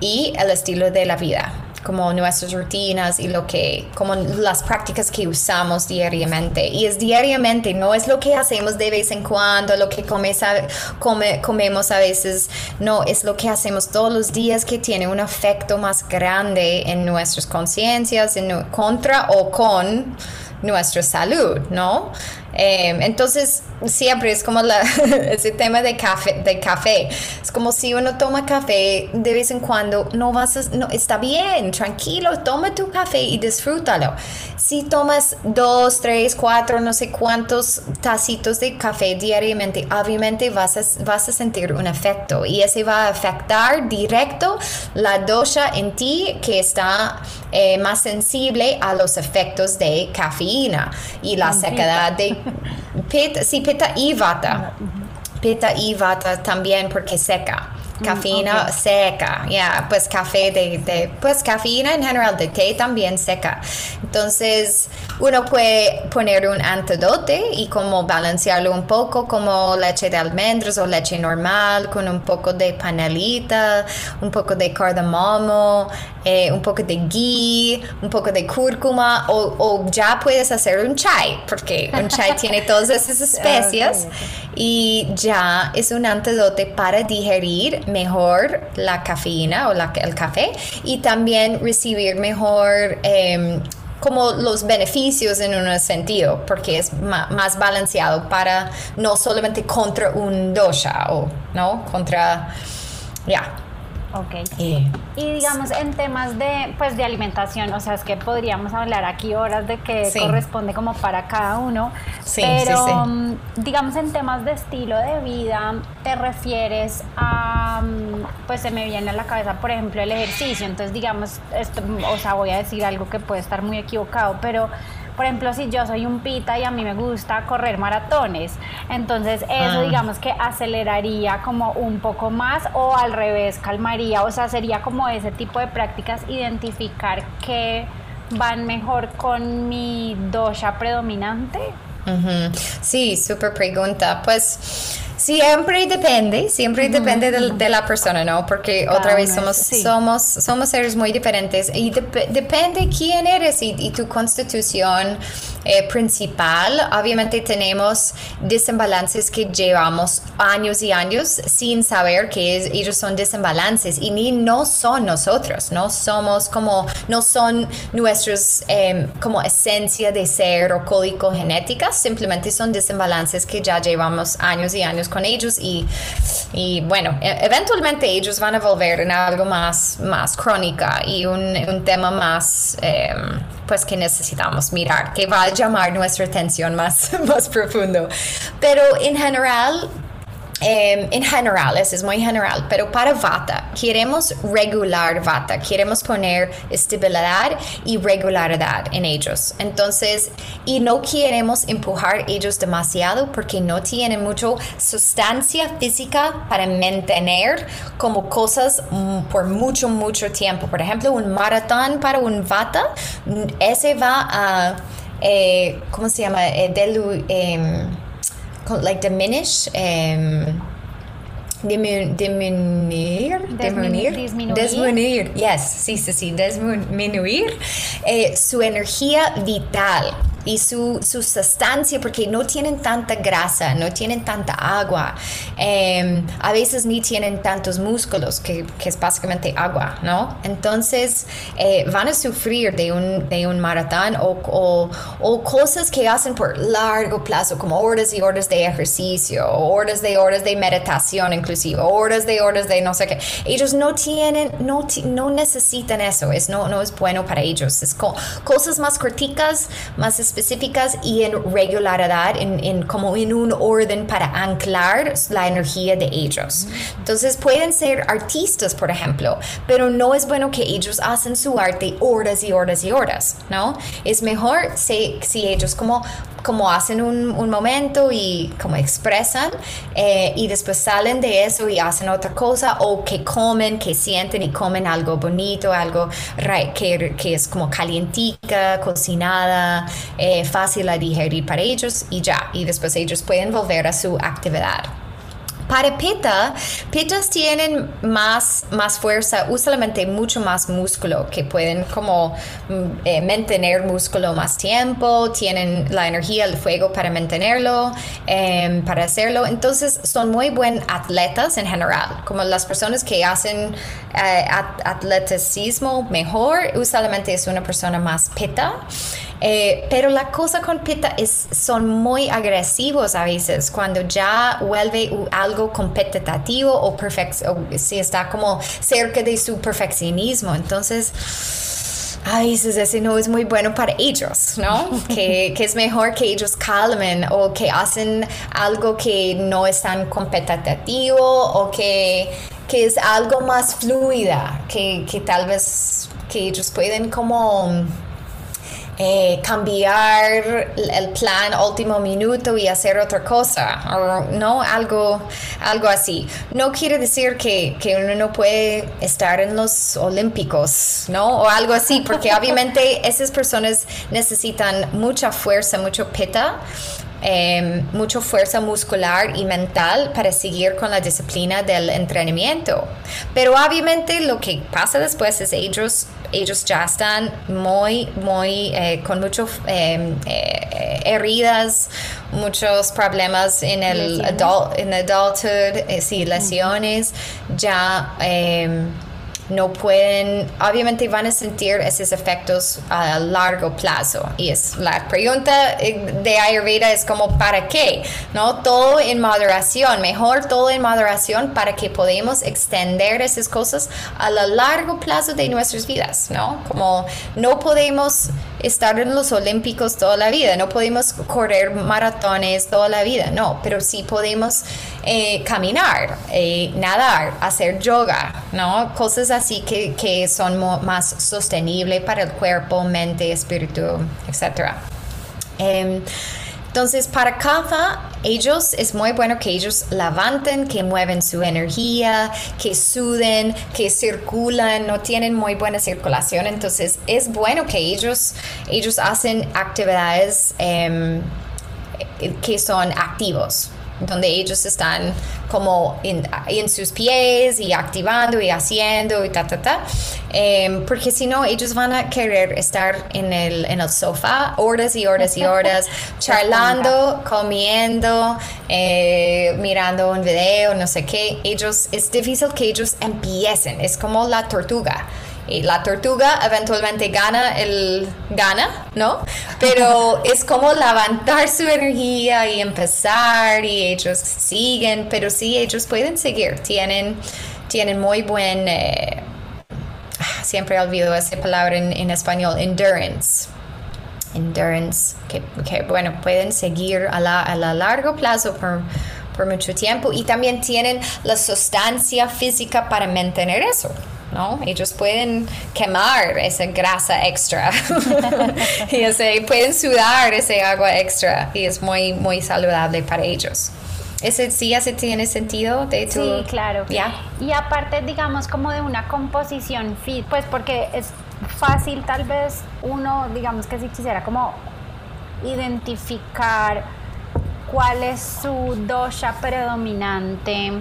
y el estilo de la vida como nuestras rutinas y lo que, como las prácticas que usamos diariamente. Y es diariamente, no es lo que hacemos de vez en cuando, lo que come, comemos a veces, no, es lo que hacemos todos los días que tiene un efecto más grande en nuestras conciencias, en contra o con nuestra salud, ¿no? Em, entonces, siempre es como la, ese tema de café, de café. Es como si uno toma café de vez en cuando, no vas a, no, está bien, tranquilo, toma tu café y disfrútalo. Si tomas dos, tres, cuatro, no sé cuántos tacitos de café diariamente, obviamente vas a, vas a sentir un efecto y ese va a afectar directo la dosha en ti que está eh, más sensible a los efectos de cafeína y la sequedad de peta, sí, peta y vata. Peta y vata también porque seca. Mm, cafeína seca, ya, pues café de, de, pues cafeína en general de té también seca. Entonces, uno puede poner un antidote y como balancearlo un poco como leche de almendras o leche normal con un poco de panelita, un poco de cardamomo, eh, un poco de ghee, un poco de cúrcuma o, o, ya puedes hacer un chai porque un chai tiene todas esas especias y ya es un antidote para digerir mejor la cafeína o la, el café y también recibir mejor eh, como los beneficios en un sentido, porque es más balanceado para no solamente contra un dosha o no contra ya Ok. Y digamos en temas de, pues, de alimentación, o sea, es que podríamos hablar aquí horas de que corresponde como para cada uno, sí, pero mm, digamos en temas de estilo de vida, te refieres a, mm, pues se me viene a la cabeza, por ejemplo, el ejercicio, entonces digamos, esto, o sea, voy a decir algo que puede estar muy equivocado, pero por ejemplo, si yo soy un pita y a mí me gusta correr maratones, entonces eso ah. digamos que aceleraría como un poco más o al revés calmaría, o sea, sería como ese tipo de prácticas identificar que van mejor con mi dosha predominante. Sí, súper pregunta. Pues Siempre depende, siempre depende de, la persona, ¿no? Porque otra vez somos, somos, somos seres muy diferentes y depende quién eres y, tu constitución eh, principal. Obviamente tenemos desembalances que llevamos años y años sin saber que ellos son desembalances y ni no son nosotros, no somos como, no son nuestros em, como esencia de ser o código genética, simplemente son desembalances que ya llevamos años y años con ellos y, y bueno, e, eventualmente ellos van a volver en algo más, más crónica y un, un tema más, em, pues que necesitamos mirar, que va a llamar nuestra atención más, más profundo. Pero en general, Em, en general, eso es muy general, pero para Vata, queremos regular Vata, queremos poner estabilidad y regularidad en ellos. Entonces, y no queremos empujar ellos demasiado porque no tienen mucha sustancia física para mantener como cosas mm, por mucho, mucho tiempo. Por ejemplo, un maratón para un Vata, mm, ese va a, eh, ¿cómo se llama? Eh, em, like diminish um, disminuir, disminuir, disminuir, disminuir, yes, sí, sí, sí, disminuir eh, su energía vital y su, su, sustancia, porque no tienen tanta grasa, no tienen tanta agua, em, a veces ni tienen tantos músculos, que, que es básicamente agua, ¿no? Entonces eh, van a sufrir de un, de un maratón o, o, o, cosas que hacen por largo plazo, como horas y horas de ejercicio, horas de horas de meditación, inclusive, horas de horas de no sé qué. Ellos no tienen, no, no necesitan eso, es, no, no es bueno para ellos. Es cosas más corticas, más específicas y en regularidad, en, en, como en un orden para anclar la energía de ellos. Entonces pueden ser artistas, por ejemplo, pero no es bueno que ellos hacen su arte horas y horas y horas, ¿no? Es mejor si, si ellos como como hacen un, un momento y como expresan eh, y después salen de eso y hacen otra cosa o que comen, que sienten y comen algo bonito, algo que, que es como calientica, cocinada, fácil a digerir para ellos y ya, y después ellos pueden volver a su actividad. Para pita, pitas tienen más, más fuerza, usualmente mucho más músculo, que pueden como mm, eh, mantener músculo más tiempo, tienen la energía, el fuego para mantenerlo, em, para hacerlo. Entonces son muy buen atletas en general, como las personas que hacen eh, atleticismo mejor, usualmente es una persona más pita. Eh, pero la cosa con Pitta es, son muy agresivos a veces cuando ya vuelve algo competitivo o, o si está como cerca de su perfeccionismo. Entonces, a veces ese no es muy bueno para ellos, ¿no? que, que, es mejor que ellos calmen o que hacen algo que no es tan competitivo o que, que es algo más fluida, que, que tal vez que ellos pueden como eh, cambiar el plan último minuto y hacer otra cosa, o no algo, algo así. No quiere decir que, uno no puede estar en los olímpicos, ¿no? O algo así, porque obviamente esas personas necesitan mucha fuerza, mucho peta eh, mucha fuerza muscular y mental para seguir con la disciplina del entrenamiento. Pero obviamente lo que pasa después es ellos, ellos ya están muy, muy, eh, con muchas em, eh, heridas, muchos problemas en el adult, en adulthood, eh, sí, lesiones, ya em, no pueden, obviamente van a sentir esos efectos a largo plazo. Y es la pregunta de Ayurveda es como, ¿para qué? ¿No? Todo en moderación, mejor todo en moderación para que podamos extender esas cosas a lo largo plazo de nuestras vidas, ¿no? Como no podemos estar en los olímpicos toda la vida, no podemos correr maratones toda la vida, no, pero sí podemos eh, caminar, eh, nadar, hacer yoga, ¿no? Cosas así que, que son más sostenibles para el cuerpo, mente, espíritu, etc. entonces, para cada ellos es muy bueno que ellos levanten, que mueven su energía, que suden, que circulan, no tienen muy buena circulación. Entonces, es bueno que ellos, ellos hacen actividades em, que son activos donde ellos están como en, sus pies y activando y haciendo y ta, ta, ta. Em, porque si no, ellos van a querer estar en el, en el sofá horas y horas y horas, charlando, comiendo, eh, mirando un video, no sé qué. Ellos, es difícil que ellos empiecen, es como la tortuga y la tortuga eventualmente gana el gana, ¿no? Pero es como levantar su energía y empezar y ellos siguen, pero sí ellos pueden seguir, tienen, tienen muy buen, eh, siempre olvido esa palabra en, español, endurance. Endurance, que, bueno, pueden seguir a la, a largo plazo por, por mucho tiempo y también tienen la sustancia física para mantener eso. ¿No? Ellos pueden quemar esa grasa extra y ese, pueden sudar ese agua extra y es muy, muy saludable para ellos. ¿Ese sí ese tiene sentido de tu... Sí, claro. ¿Ya? Y aparte, digamos, como de una composición fit, pues porque es fácil tal vez uno, digamos que si quisiera como identificar cuál es su dosha predominante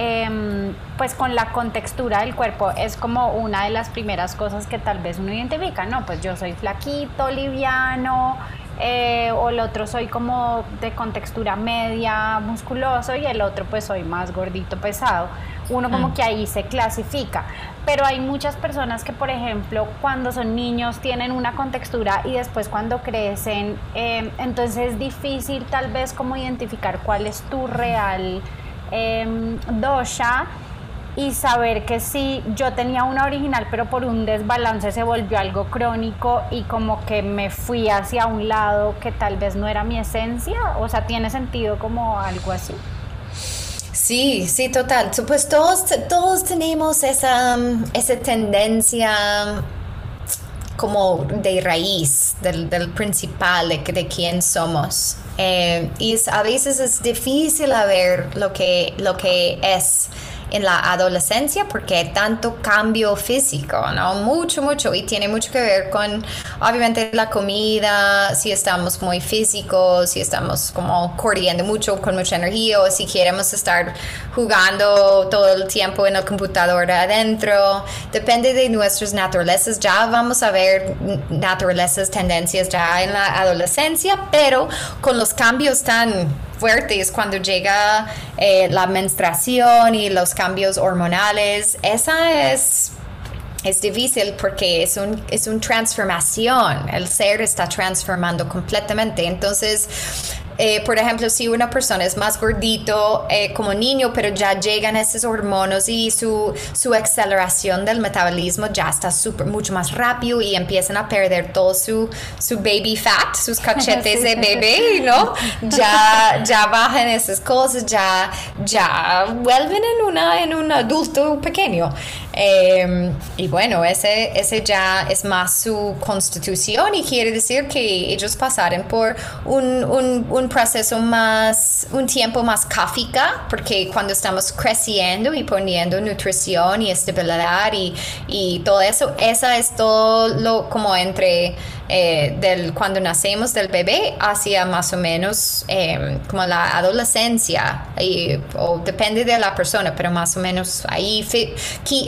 Em, pues con la contextura del cuerpo es como una de las primeras cosas que tal vez uno identifica, ¿no? Pues yo soy flaquito, liviano, eh, o el otro soy como de contextura media, musculoso, y el otro pues soy más gordito, pesado. Uno como mm. que ahí se clasifica. Pero hay muchas personas que, por ejemplo, cuando son niños tienen una contextura y después cuando crecen, em, entonces es difícil tal vez como identificar cuál es tu real eh, dosha y saber que si yo tenía una original pero por un desbalance se volvió algo crónico y como que me fui hacia un lado que tal vez no era mi esencia, o sea, tiene sentido como algo así. Sí, sí, total. Pues todos, todos tenemos esa, esa tendencia como de raíz, del, principal, de, de quién somos. Eh, y a veces es difícil ver lo que, lo que es en la adolescencia porque hay tanto cambio físico, ¿no? Mucho, mucho. Y tiene mucho que ver con, obviamente, la comida, si estamos muy físicos, si estamos como corriendo mucho, con mucha energía, o si queremos estar jugando todo el tiempo en el computador adentro. Depende de nuestras naturalezas. Ya vamos a ver naturalezas, tendencias ya en la adolescencia, pero con los cambios tan fuertes cuando llega eh, la menstruación y los cambios hormonales. Esa es es difícil porque es un es una transformación el ser está transformando completamente entonces eh, por ejemplo, si una persona es más gordito eh, como niño, pero ya llegan esos hormonas y su, su aceleración del metabolismo ya está super, mucho más rápido y empiezan a perder todo su, su baby fat, sus cachetes de bebé, ¿no? Ya, ya bajan esas cosas, ya, ya vuelven en, una, en un adulto pequeño. Em, y bueno, ese, ese ya es más su constitución y quiere decir que ellos pasaron por un, un, un proceso más, un tiempo más cáfica, porque cuando estamos creciendo y poniendo nutrición y estabilidad y, y todo eso, esa es todo lo como entre eh, del, cuando nacemos del bebé hacia más o menos em, como la adolescencia, y, o depende de la persona, pero más o menos ahí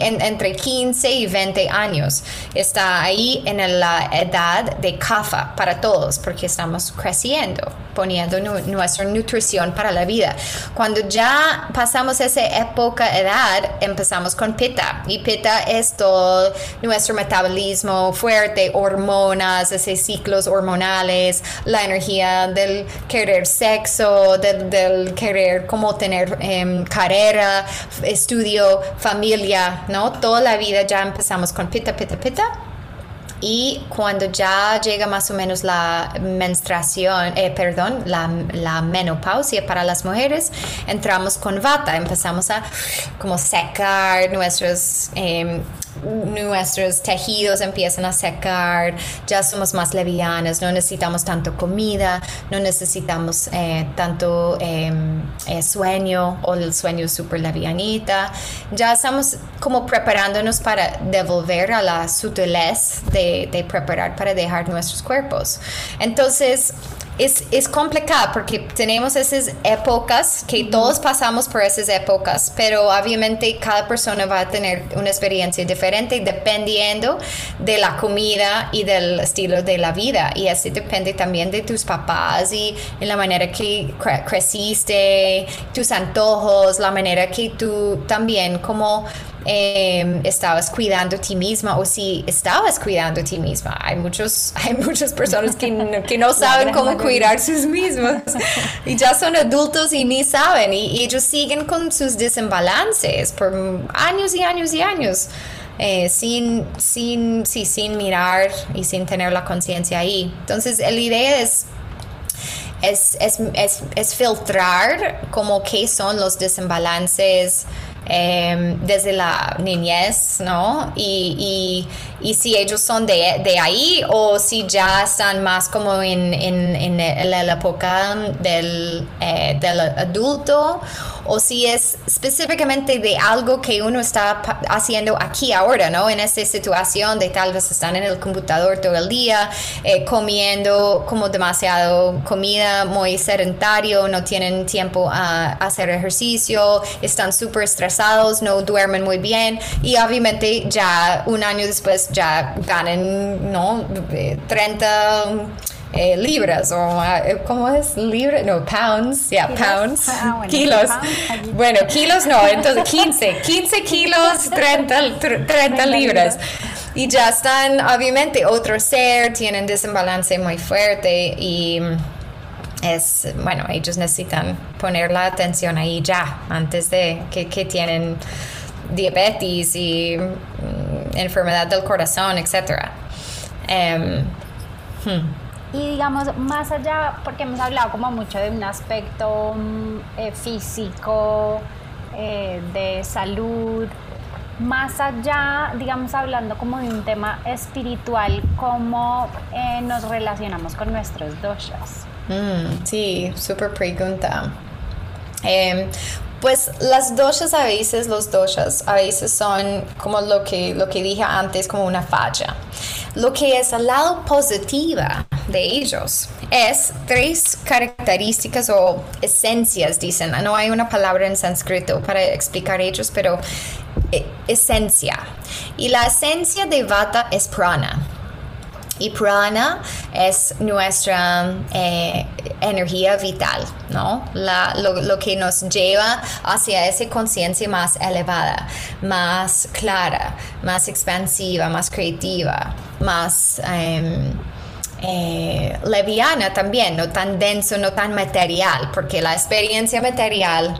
entre 15 y 20 años está ahí en la edad de CAFA para todos, porque estamos creciendo, poniendo nuestra nutrición para la vida. Cuando ya pasamos esa época edad, empezamos con PITA, y PITA es todo nuestro metabolismo fuerte, hormonas, esos ciclos hormonales, la energía del querer sexo, del, querer como tener em, carrera, estudio, familia, ¿no? Toda la vida ya empezamos con pita, pita, pita. Y cuando ya llega más o menos la menstruación, eh, perdón, la, la, menopausia para las mujeres, entramos con vata, empezamos a como secar nuestros em, nuestros tejidos empiezan a secar, ya somos más levianas, no necesitamos tanto comida, no necesitamos eh, tanto em, eh, sueño o el sueño súper levianita, ya estamos como preparándonos para devolver a la sutilez de, de preparar para dejar nuestros cuerpos. Entonces, es, es complicado porque tenemos esas épocas que todos pasamos por esas épocas, pero obviamente cada persona va a tener una experiencia diferente dependiendo de la comida y del estilo de la vida. Y así depende también de tus papás y en la manera que creciste, tus antojos, la manera que tú también como Em, estabas cuidando a ti misma o si estabas cuidando a ti misma. Hay, muchos, hay muchas personas que no, que no saben cómo cuidar sus mismos y ya son adultos y ni saben y, ellos siguen con sus desembalances por años y años y años. Eh, sin, sin, sí, sin mirar y sin tener la conciencia ahí. Entonces, la idea es es, es, es, es, filtrar como qué son los desembalances Em, desde la niñez, ¿no? Y, y, si ellos son de, de, ahí o si ya están más como en, en, en la época del, eh, del adulto o si es específicamente de algo que uno está haciendo aquí ahora, ¿no? En esta situación de tal vez están en el computador todo el día, eh, comiendo como demasiado comida, muy sedentario, no tienen tiempo a, hacer ejercicio, están súper estresados, no duermen muy bien y obviamente ya un año después ya ganan, ¿no? 30 eh, libras o ah, eh, ¿cómo es? Libre, no, pounds, ya, pounds, ah, kilos. bueno, kilos no, entonces 15, 15 kilos, 30, 30 libras. Y ya están, obviamente, otro ser, tienen desembalance muy fuerte y es, bueno, ellos necesitan poner la atención ahí ya, antes de que, que tienen diabetes y mm, enfermedad del corazón, etc. Em, hmm. Y digamos, más allá, porque hemos hablado como mucho de un aspecto mm, eh, físico, eh, de salud, más allá, digamos, hablando como de un tema espiritual, ¿cómo eh, nos relacionamos con nuestros doshas? Mm, sí, súper pregunta. Em, pues las doshas a veces, los doshas a veces son como lo que, lo que dije antes, como una falla. Lo que es al lado positiva de ellos es tres características o esencias, dicen. No hay una palabra en sánscrito para explicar ellos, pero eh, esencia. Y la esencia de Vata es prana. Y prana es nuestra eh, energía vital, ¿no? lo, que nos lleva hacia esa conciencia más elevada, más clara, más expansiva, más creativa, más... Em, eh, leviana también, no tan denso, no tan material, porque la experiencia material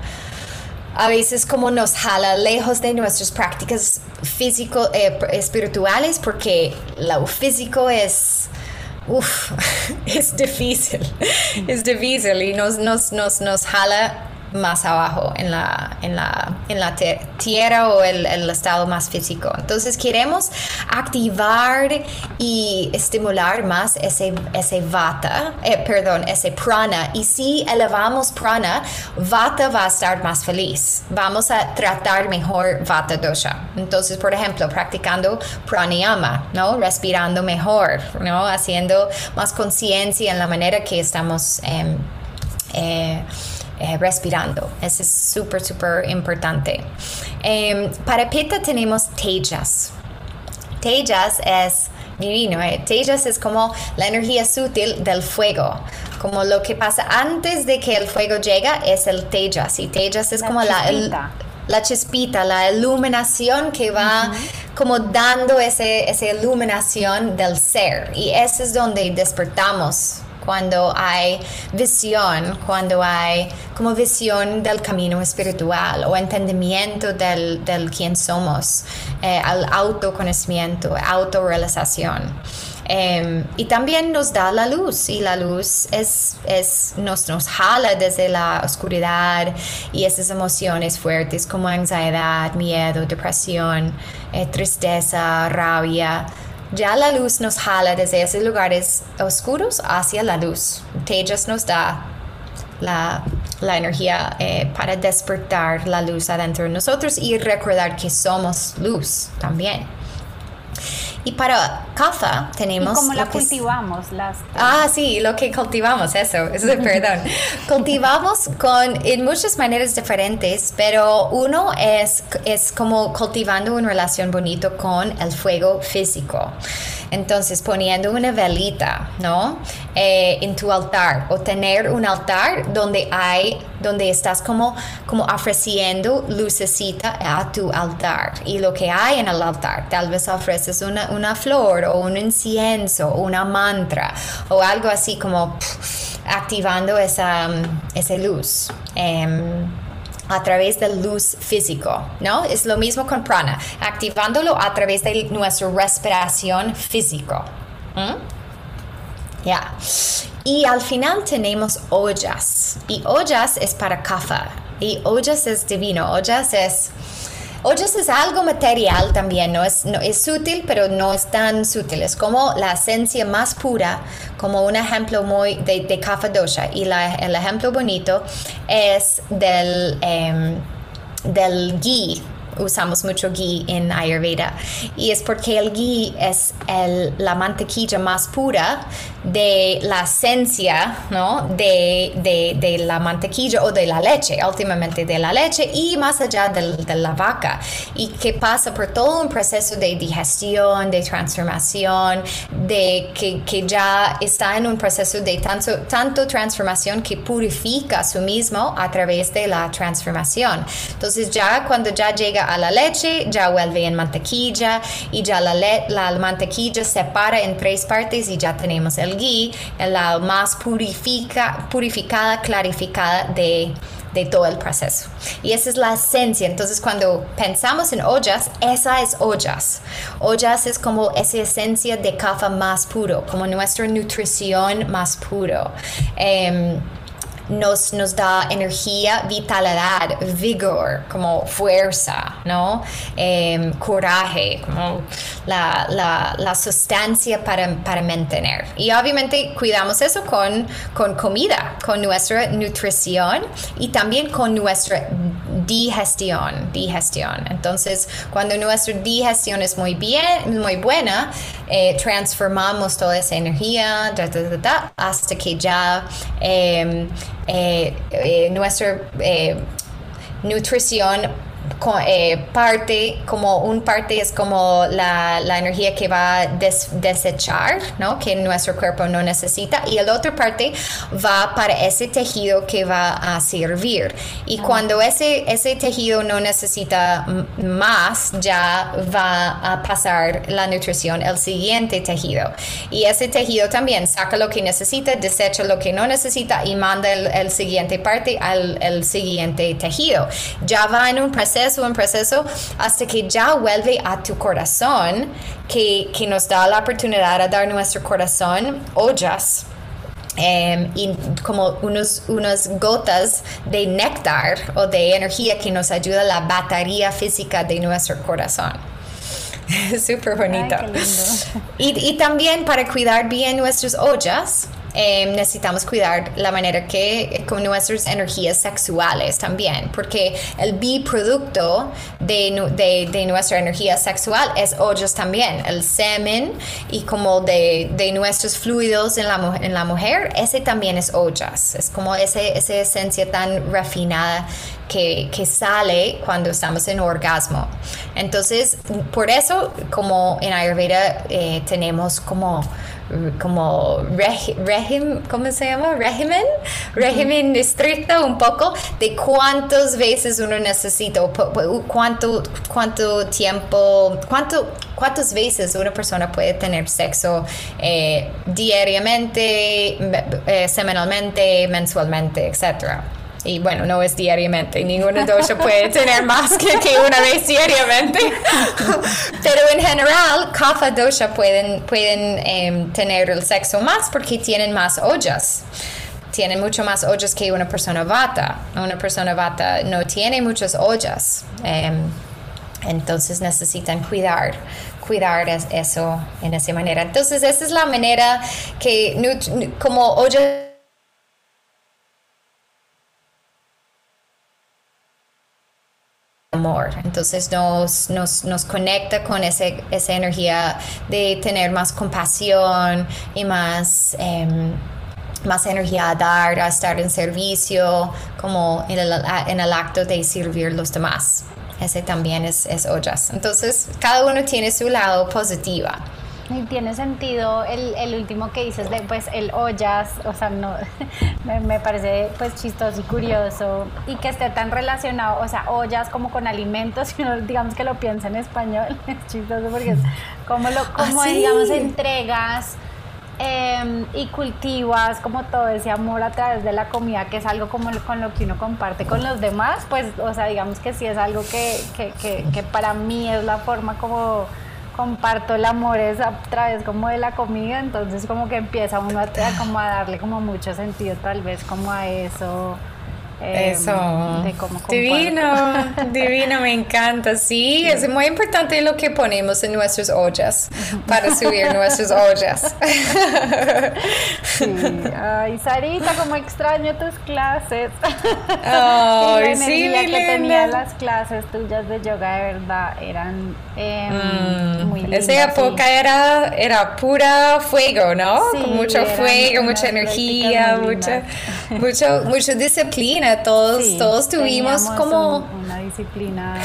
a veces como nos jala lejos de nuestras prácticas físico eh, espirituales porque lo físico es uf, es difícil es difícil y nos nos nos nos jala más abajo en la, en la, en la tierra o el, el, estado más físico. Entonces queremos activar y estimular más ese, ese vata, eh, perdón, ese prana. Y si elevamos prana, vata va a estar más feliz. Vamos a tratar mejor vata dosha. Entonces, por ejemplo, practicando pranayama, ¿no? Respirando mejor, ¿no? Haciendo más conciencia en la manera que estamos... Em, eh, eh, respirando. Eso es súper, súper importante. Em, para Pitta tenemos Tejas. Tejas es divino. Eh. Tejas es como la energía sutil del fuego. Como lo que pasa antes de que el fuego llega es el Tejas. Y Tejas es como la, la chispita, la iluminación que va como dando ese, esa iluminación del ser. Y ese es donde despertamos cuando hay visión, cuando hay como visión del camino espiritual o entendimiento del, del quién somos, eh, al autoconocimiento, autorrealización. Em, y también nos da la luz y la luz es, es, nos, nos jala desde la oscuridad y esas emociones fuertes como ansiedad, miedo, depresión, eh, tristeza, rabia ya la luz nos jala desde esos lugares oscuros hacia la luz. Tejas nos da la, energía eh, para despertar la luz adentro de nosotros y recordar que somos luz también. Y para caza tenemos... ¿Y cómo la cultivamos? Las... Ah, sí, lo que cultivamos, eso, eso perdón. cultivamos con, en muchas maneras diferentes, pero uno es, es como cultivando una relación bonita con el fuego físico. Entonces, poniendo una velita, ¿no? Eh, en tu altar o tener un altar donde hay, donde estás como, como ofreciendo lucecita a tu altar y lo que hay en el altar. Tal vez ofreces una, una flor o un incienso o una mantra o algo así como activando esa, esa luz. Em, a través de luz físico, ¿no? Es lo mismo con prana, activándolo a través de nuestra respiración físico. Ya. Y al final tenemos ollas. Y ollas es para kafa. Y ollas es divino. Ollas es Ollas es algo material también, no es, no, es sutil, pero no es tan sutil. Es como la esencia más pura, como un ejemplo muy de, de. Y el ejemplo bonito es del, em, del ghee usamos mucho ghee en Ayurveda y es porque el ghee es el, la mantequilla más pura de la esencia ¿no? de, de, de, la mantequilla o de la leche, últimamente de la leche y más allá de, de, la vaca y que pasa por todo un proceso de digestión, de transformación, de que, que ya está en un proceso de tanto, tanto transformación que purifica a su mismo a través de la transformación. Entonces ya cuando ya llega a la leche, ya vuelve en mantequilla y ya la, la mantequilla se separa en tres partes y ya tenemos el ghee, la más purifica, purificada, clarificada de, de todo el proceso. Y esa es la esencia. Entonces, cuando pensamos en ollas, esa es ollas. Ollas es como esa esencia de café más puro, como nuestra nutrición más puro. Em, nos, da energía, vitalidad, vigor, como fuerza, ¿no? Em, coraje, como la, la, la sustancia para, para, mantener. Y obviamente cuidamos eso con, con comida, con nuestra nutrición y también con nuestra digestión, digestión. Entonces, cuando nuestra digestión es muy bien, muy buena, eh, transformamos toda esa energía hasta que ya em, eh, eh, nuestra nutrición eh, parte, como un parte es como la, la energía que va a desechar, ¿no? Que nuestro cuerpo no necesita, y el otro parte va para ese tejido que va a servir. Y cuando ese, ese tejido no necesita más, ya va a pasar la nutrición al siguiente tejido. Y ese tejido también saca lo que necesita, desecha lo que no necesita y manda el, siguiente parte al el siguiente tejido. Ya va en un proceso un proceso, hasta que ya vuelve a tu corazón, que, que nos da la oportunidad de dar nuestro corazón ollas. Em, y como unos, unas gotas de néctar o de energía que nos ayuda a la batería física de nuestro corazón. Súper bonito. y, y, también para cuidar bien nuestras ollas, Em, necesitamos cuidar la manera que con nuestras energías sexuales también, porque el biproducto de, de, de nuestra energía sexual es ollas también, el semen y como de, de, nuestros fluidos en la, en la mujer, ese también es ollas, es como ese, esa esencia tan refinada que, que, sale cuando estamos en orgasmo. Entonces, por eso, como en Ayurveda eh, tenemos como como régimen, ¿cómo se llama? Régimen, régimen estricto un poco de cuántas veces uno necesita, cuánto, cuánto tiempo, cuánto, cuántas veces una persona puede tener sexo eh, diariamente, eh, semanalmente, mensualmente, etcétera. Y bueno, no es diariamente, ninguna dosha puede tener más que, una vez diariamente. Pero en general, kapha dosha pueden, pueden em, tener el sexo más porque tienen más ollas. Tienen mucho más ollas que una persona vata. Una persona vata no tiene muchas ollas. Em, entonces necesitan cuidar cuidar eso en esa manera. Entonces, esa es la manera que, como ollas Entonces nos, nos, nos conecta con ese, esa energía de tener más compasión y más, em, más energía a dar, a estar en servicio, como en el, en el acto de servir los demás. Ese también es, es ollas. Entonces, cada uno tiene su lado positiva. Y tiene sentido el, el, último que dices de pues el ollas, o sea, no me, me, parece pues chistoso y curioso y que esté tan relacionado, o sea, ollas como con alimentos, si digamos que lo piensa en español, es chistoso porque es como lo como ¿Ah, digamos entregas em, y cultivas como todo ese amor a través de la comida, que es algo como con lo que uno comparte con los demás, pues, o sea, digamos que sí es algo que, que, que, que para mí es la forma como comparto el amor es a través como de la comida, entonces como que empieza uno a, como a darle como mucho sentido tal vez como a eso Em, Eso. divino, divino, me encanta. Sí, es muy importante lo que ponemos en nuestras ollas para subir nuestras ollas. Sí. Ay, Sarita, como extraño tus clases. Ay, sí, que tenía las clases tuyas de yoga de verdad eran eh, muy lindas. Esa época era, era pura fuego, ¿no? mucho fuego, mucha energía, mucha, mucho, mucha disciplina todos, todos tuvimos como... una disciplina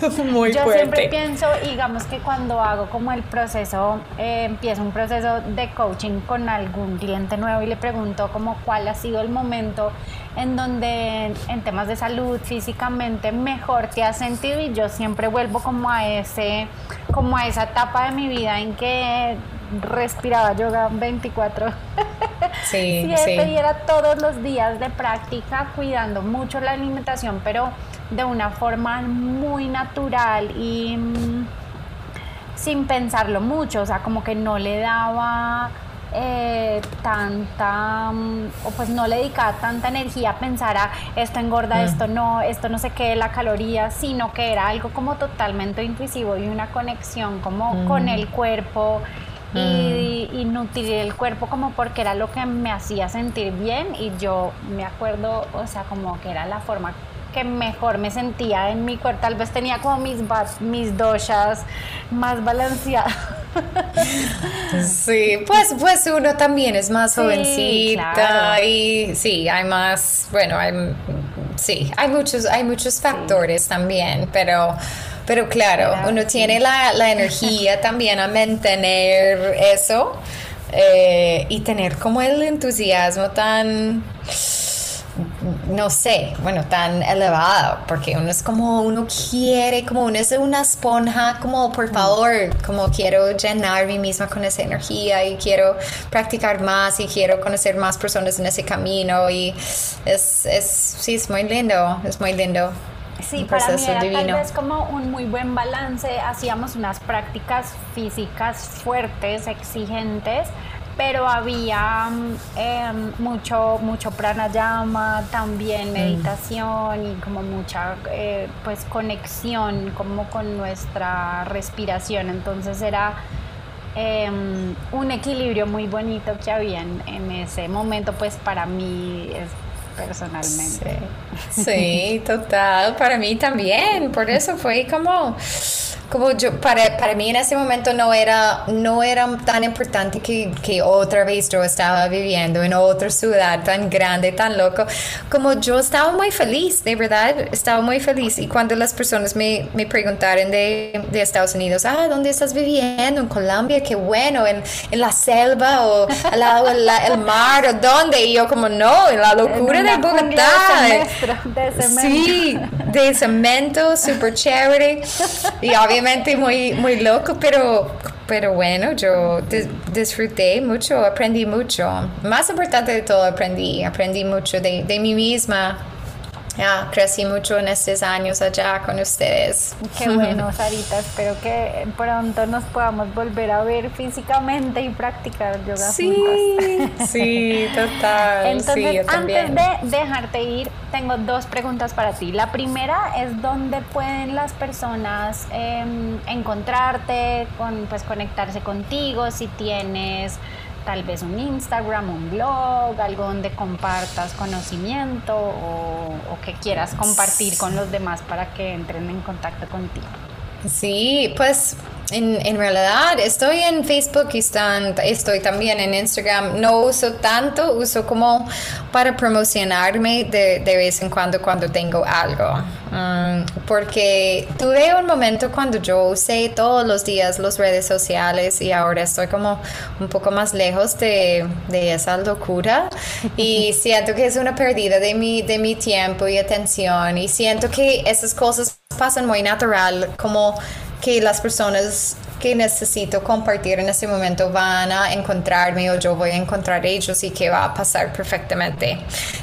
muy Yo fuerte. siempre pienso, digamos que cuando hago como el proceso, eh, empiezo un proceso de coaching con algún cliente nuevo y le pregunto como cuál ha sido el momento en donde en temas de salud físicamente mejor te has sentido y yo siempre vuelvo como a ese, como a esa etapa de mi vida en que respiraba yoga 24 sí, sí. y era todos los días de práctica cuidando mucho la alimentación pero de una forma muy natural y mm, sin pensarlo mucho o sea como que no le daba eh, tanta, mm, o pues no le dedicaba tanta energía a pensar a esto engorda, mm. esto no, esto no sé qué, la caloría, sino que era algo como totalmente intuitivo y una conexión como con el cuerpo y, y, nutrir el cuerpo como porque era lo que me hacía sentir bien y yo me acuerdo, o sea, como que era la forma que mejor me sentía en mi cuerpo, tal vez tenía como mis, mis doshas más balanceadas. Sí, pues, pues uno también es más jovencita y sí, hay más, bueno, hay sí, hay muchos, hay muchos factores también, pero, pero claro, uno tiene la, la energía también a mantener eso eh, y tener como el entusiasmo tan no sé, bueno, tan elevado, porque uno es como, uno quiere, como uno es una esponja, como por mm. favor, como quiero llenar mí misma con esa energía y quiero practicar más y quiero conocer más personas en ese camino y es, es sí, es muy lindo, es muy lindo. Sí, para mí era tal vez como un muy buen balance. Hacíamos unas prácticas físicas fuertes, exigentes, pero había em, mucho, mucho pranayama, también mm. meditación y como mucha eh, pues conexión como con nuestra respiración. Entonces era em, un equilibrio muy bonito que había en, ese momento, pues para mí personalmente. sí, total, para mí también, por eso fue como como yo, para, para mí en ese momento no era, no era tan importante que, que, otra vez yo estaba viviendo en otra ciudad tan grande, tan loco, como yo estaba muy feliz, de verdad, estaba muy feliz. Y cuando las personas me, me preguntaron de, de, Estados Unidos, ah, ¿dónde estás viviendo? En Colombia, qué bueno, en, en la selva o al lado del mar o dónde. Y yo como, no, en la locura de Bogotá. De, de sí, de cemento, súper chévere. Y obviamente muy, muy loco, pero, pero bueno, yo disfruté mucho, aprendí mucho. Más importante de todo, aprendí, aprendí mucho de, de mí misma ya, crecí mucho en estos años allá con ustedes. Qué bueno, Sarita. Espero que pronto nos podamos volver a ver físicamente y practicar yoga sí, juntas. Sí, total. Entonces, antes de dejarte ir, tengo dos preguntas para ti. La primera es dónde pueden las personas em, encontrarte, con, pues conectarse contigo, si tienes tal vez un Instagram, un blog, algo donde compartas conocimiento o, que quieras compartir con los demás para que entren en contacto contigo. Sí, pues en, en, realidad estoy en Facebook y están, estoy también en Instagram. No uso tanto, uso como para promocionarme de, de vez en cuando cuando tengo algo. Mm, porque tuve un momento cuando yo usé todos los días las redes sociales y ahora estoy como un poco más lejos de, de esa locura y siento que es una pérdida de mi, de mi tiempo y atención y siento que esas cosas pasan muy natural como que las personas que necesito compartir en este momento van a encontrarme o yo voy a encontrar ellos y que va a pasar perfectamente.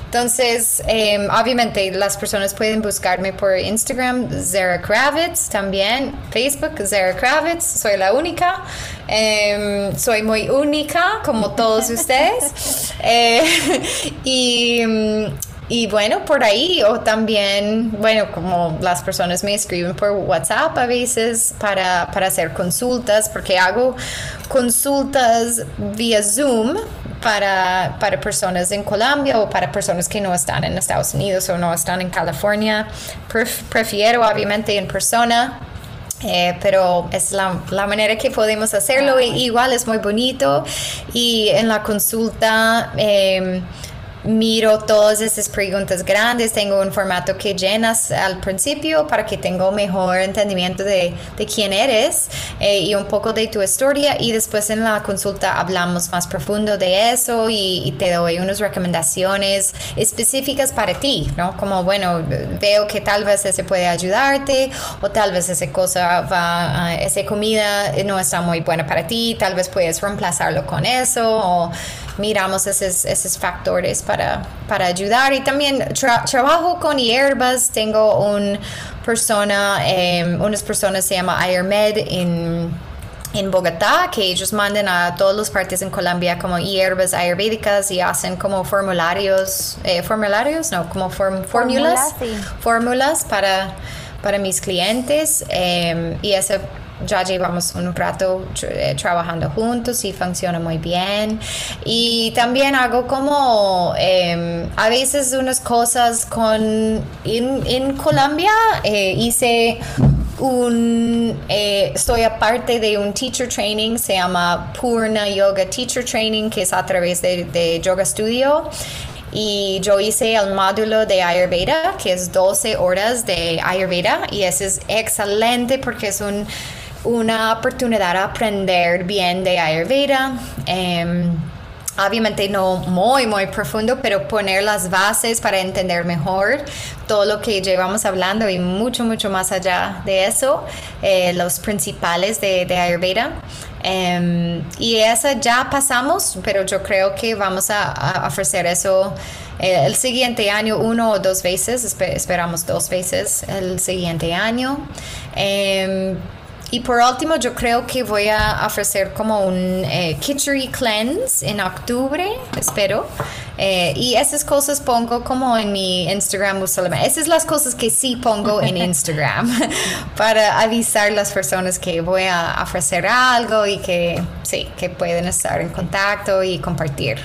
Entonces, em, obviamente las personas pueden buscarme por Instagram, Zara Kravitz, también Facebook, Zara Kravitz, soy la única. Em, soy muy única, como todos ustedes. Eh, y y bueno, por ahí, o también, bueno, como las personas me escriben por WhatsApp a veces para, para hacer consultas, porque hago consultas vía Zoom para, para, personas en Colombia o para personas que no están en Estados Unidos o no están en California. prefiero obviamente en persona. Eh, pero es la, la, manera que podemos hacerlo. igual es muy bonito. Y en la consulta eh, miro todas esas preguntas grandes, tengo un formato que llenas al principio para que tenga mejor entendimiento de, de quién eres eh, y un poco de tu historia y después en la consulta hablamos más profundo de eso y, te doy unas recomendaciones específicas para ti, ¿no? Como, bueno, veo que tal vez ese puede ayudarte o tal vez esa cosa va, esa comida no está muy buena para ti, tal vez puedes reemplazarlo con eso o miramos esos, esos factores para, para ayudar. Y también trabajo con hierbas, tengo una persona, em, unas personas se llama Ayurmed en en Bogotá, que ellos mandan a todas las partes en Colombia como hierbas ayurvédicas y hacen como formularios, eh, formularios, no, como fórmulas, fórmulas para, para mis clientes em, y eso ya llevamos un rato eh, trabajando juntos y funciona muy bien. Y también hago como em, a veces unas cosas con... En, Colombia eh, hice un... Eh, estoy aparte de un teacher training, se llama Purna Yoga Teacher Training, que es a través de, de Yoga Studio y yo hice el módulo de Ayurveda, que es 12 horas de Ayurveda y ese es excelente porque es un, una oportunidad a aprender bien de Ayurveda. Em, obviamente no muy, muy profundo, pero poner las bases para entender mejor todo lo que llevamos hablando y mucho, mucho más allá de eso, eh, los principales de, de Ayurveda. Em, y esa ya pasamos, pero yo creo que vamos a, ofrecer eso eh, el siguiente año, uno o dos veces, esperamos dos veces el siguiente año. Em, y por último, yo creo que voy a ofrecer como un eh, Kitchery Cleanse en octubre, espero. Eh, y esas cosas pongo como en mi Instagram usualmente. Esas son las cosas que sí pongo en Instagram para avisar a las personas que voy a ofrecer algo y que sí, que pueden estar en contacto y compartir.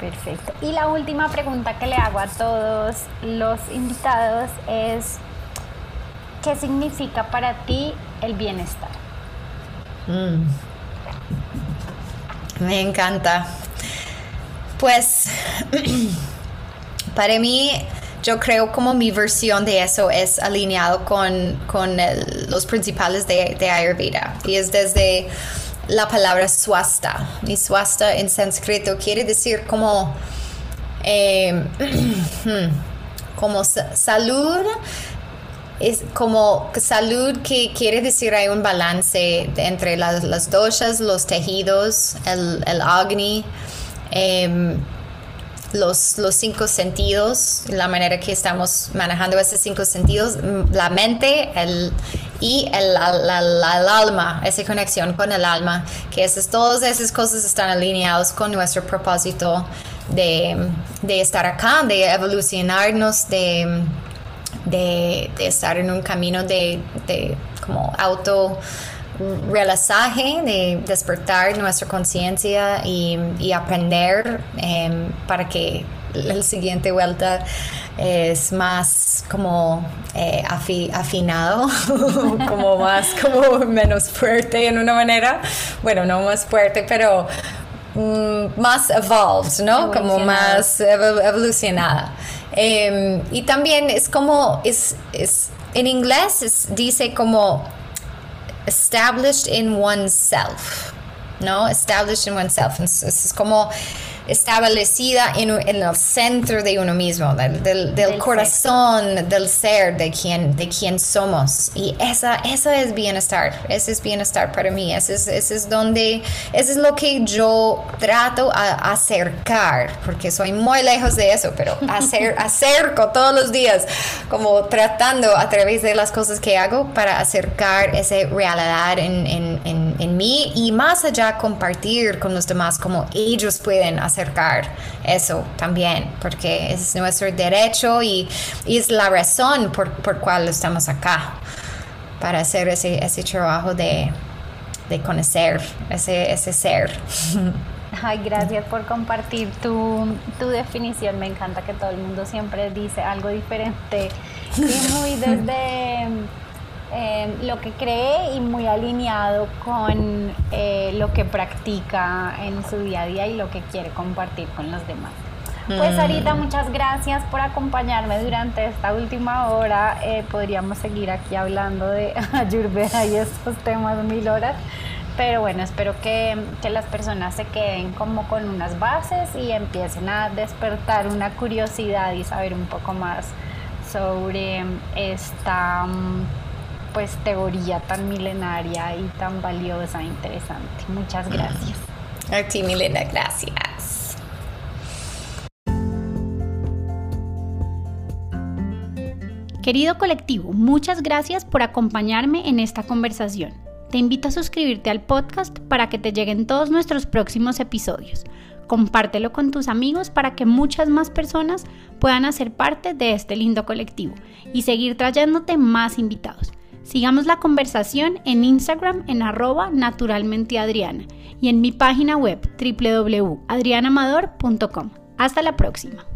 Perfecto. Y la última pregunta que le hago a todos los invitados es, ¿qué significa para ti el bienestar? Mm. Me encanta. Pues para mí, yo creo como mi versión de eso es alineado con, los principales de, Ayurveda. Y es desde la palabra swasta. Y swasta en sánscrito quiere decir como, em, como salud es como salud que quiere decir hay un balance entre las, las doshas, los tejidos, el, el agni, em, los, los, cinco sentidos, la manera que estamos manejando esos cinco sentidos, mm, la mente el, y el, alma, esa conexión con el alma, que esas, todas esas cosas están alineados con nuestro propósito de, de estar acá, de evolucionarnos, de de, estar en un camino de, como auto realizaje, de despertar nuestra conciencia y, aprender em, para que la siguiente vuelta es más como eh, afinado, como más, como menos fuerte en una manera. Bueno, no más fuerte, pero más evolved, ¿no? Como más evolucionada. Em, y también es como, es, es en inglés dice como established in oneself, ¿no? Established in oneself. es como establecida en, el centro de uno mismo, del, corazón, del ser, de quien, de quién somos. Y esa, esa es bienestar, ese es bienestar para mí, ese es, ese es donde, ese es lo que yo trato a acercar, porque soy muy lejos de eso, pero hacer, acerco todos los días, como tratando a través de las cosas que hago para acercar esa realidad en, en, en, en mí y más allá compartir con los demás como ellos pueden hacer acercar eso también, porque es nuestro derecho y, es la razón por, por cual estamos acá, para hacer ese, ese trabajo de, de conocer ese, ese ser. Ay, gracias por compartir tu, tu, definición. Me encanta que todo el mundo siempre dice algo diferente y muy desde Em, lo que cree y muy alineado con eh, lo que practica en su día a día y lo que quiere compartir con los demás. Pues Sarita, mm. muchas gracias por acompañarme durante esta última hora. Eh, podríamos seguir aquí hablando de Ayurveda y estos temas mil horas. Pero bueno, espero que, que, las personas se queden como con unas bases y empiecen a despertar una curiosidad y saber un poco más sobre esta mm, pues teoría tan milenaria y tan valiosa e interesante. Muchas gracias. A ti, Milena, gracias. Querido colectivo, muchas gracias por acompañarme en esta conversación. Te invito a suscribirte al podcast para que te lleguen todos nuestros próximos episodios. Compártelo con tus amigos para que muchas más personas puedan hacer parte de este lindo colectivo y seguir trayéndote más invitados. Sigamos la conversación en Instagram en arroba naturalmenteadriana y en mi página web www.adrianamador.com. Hasta la próxima.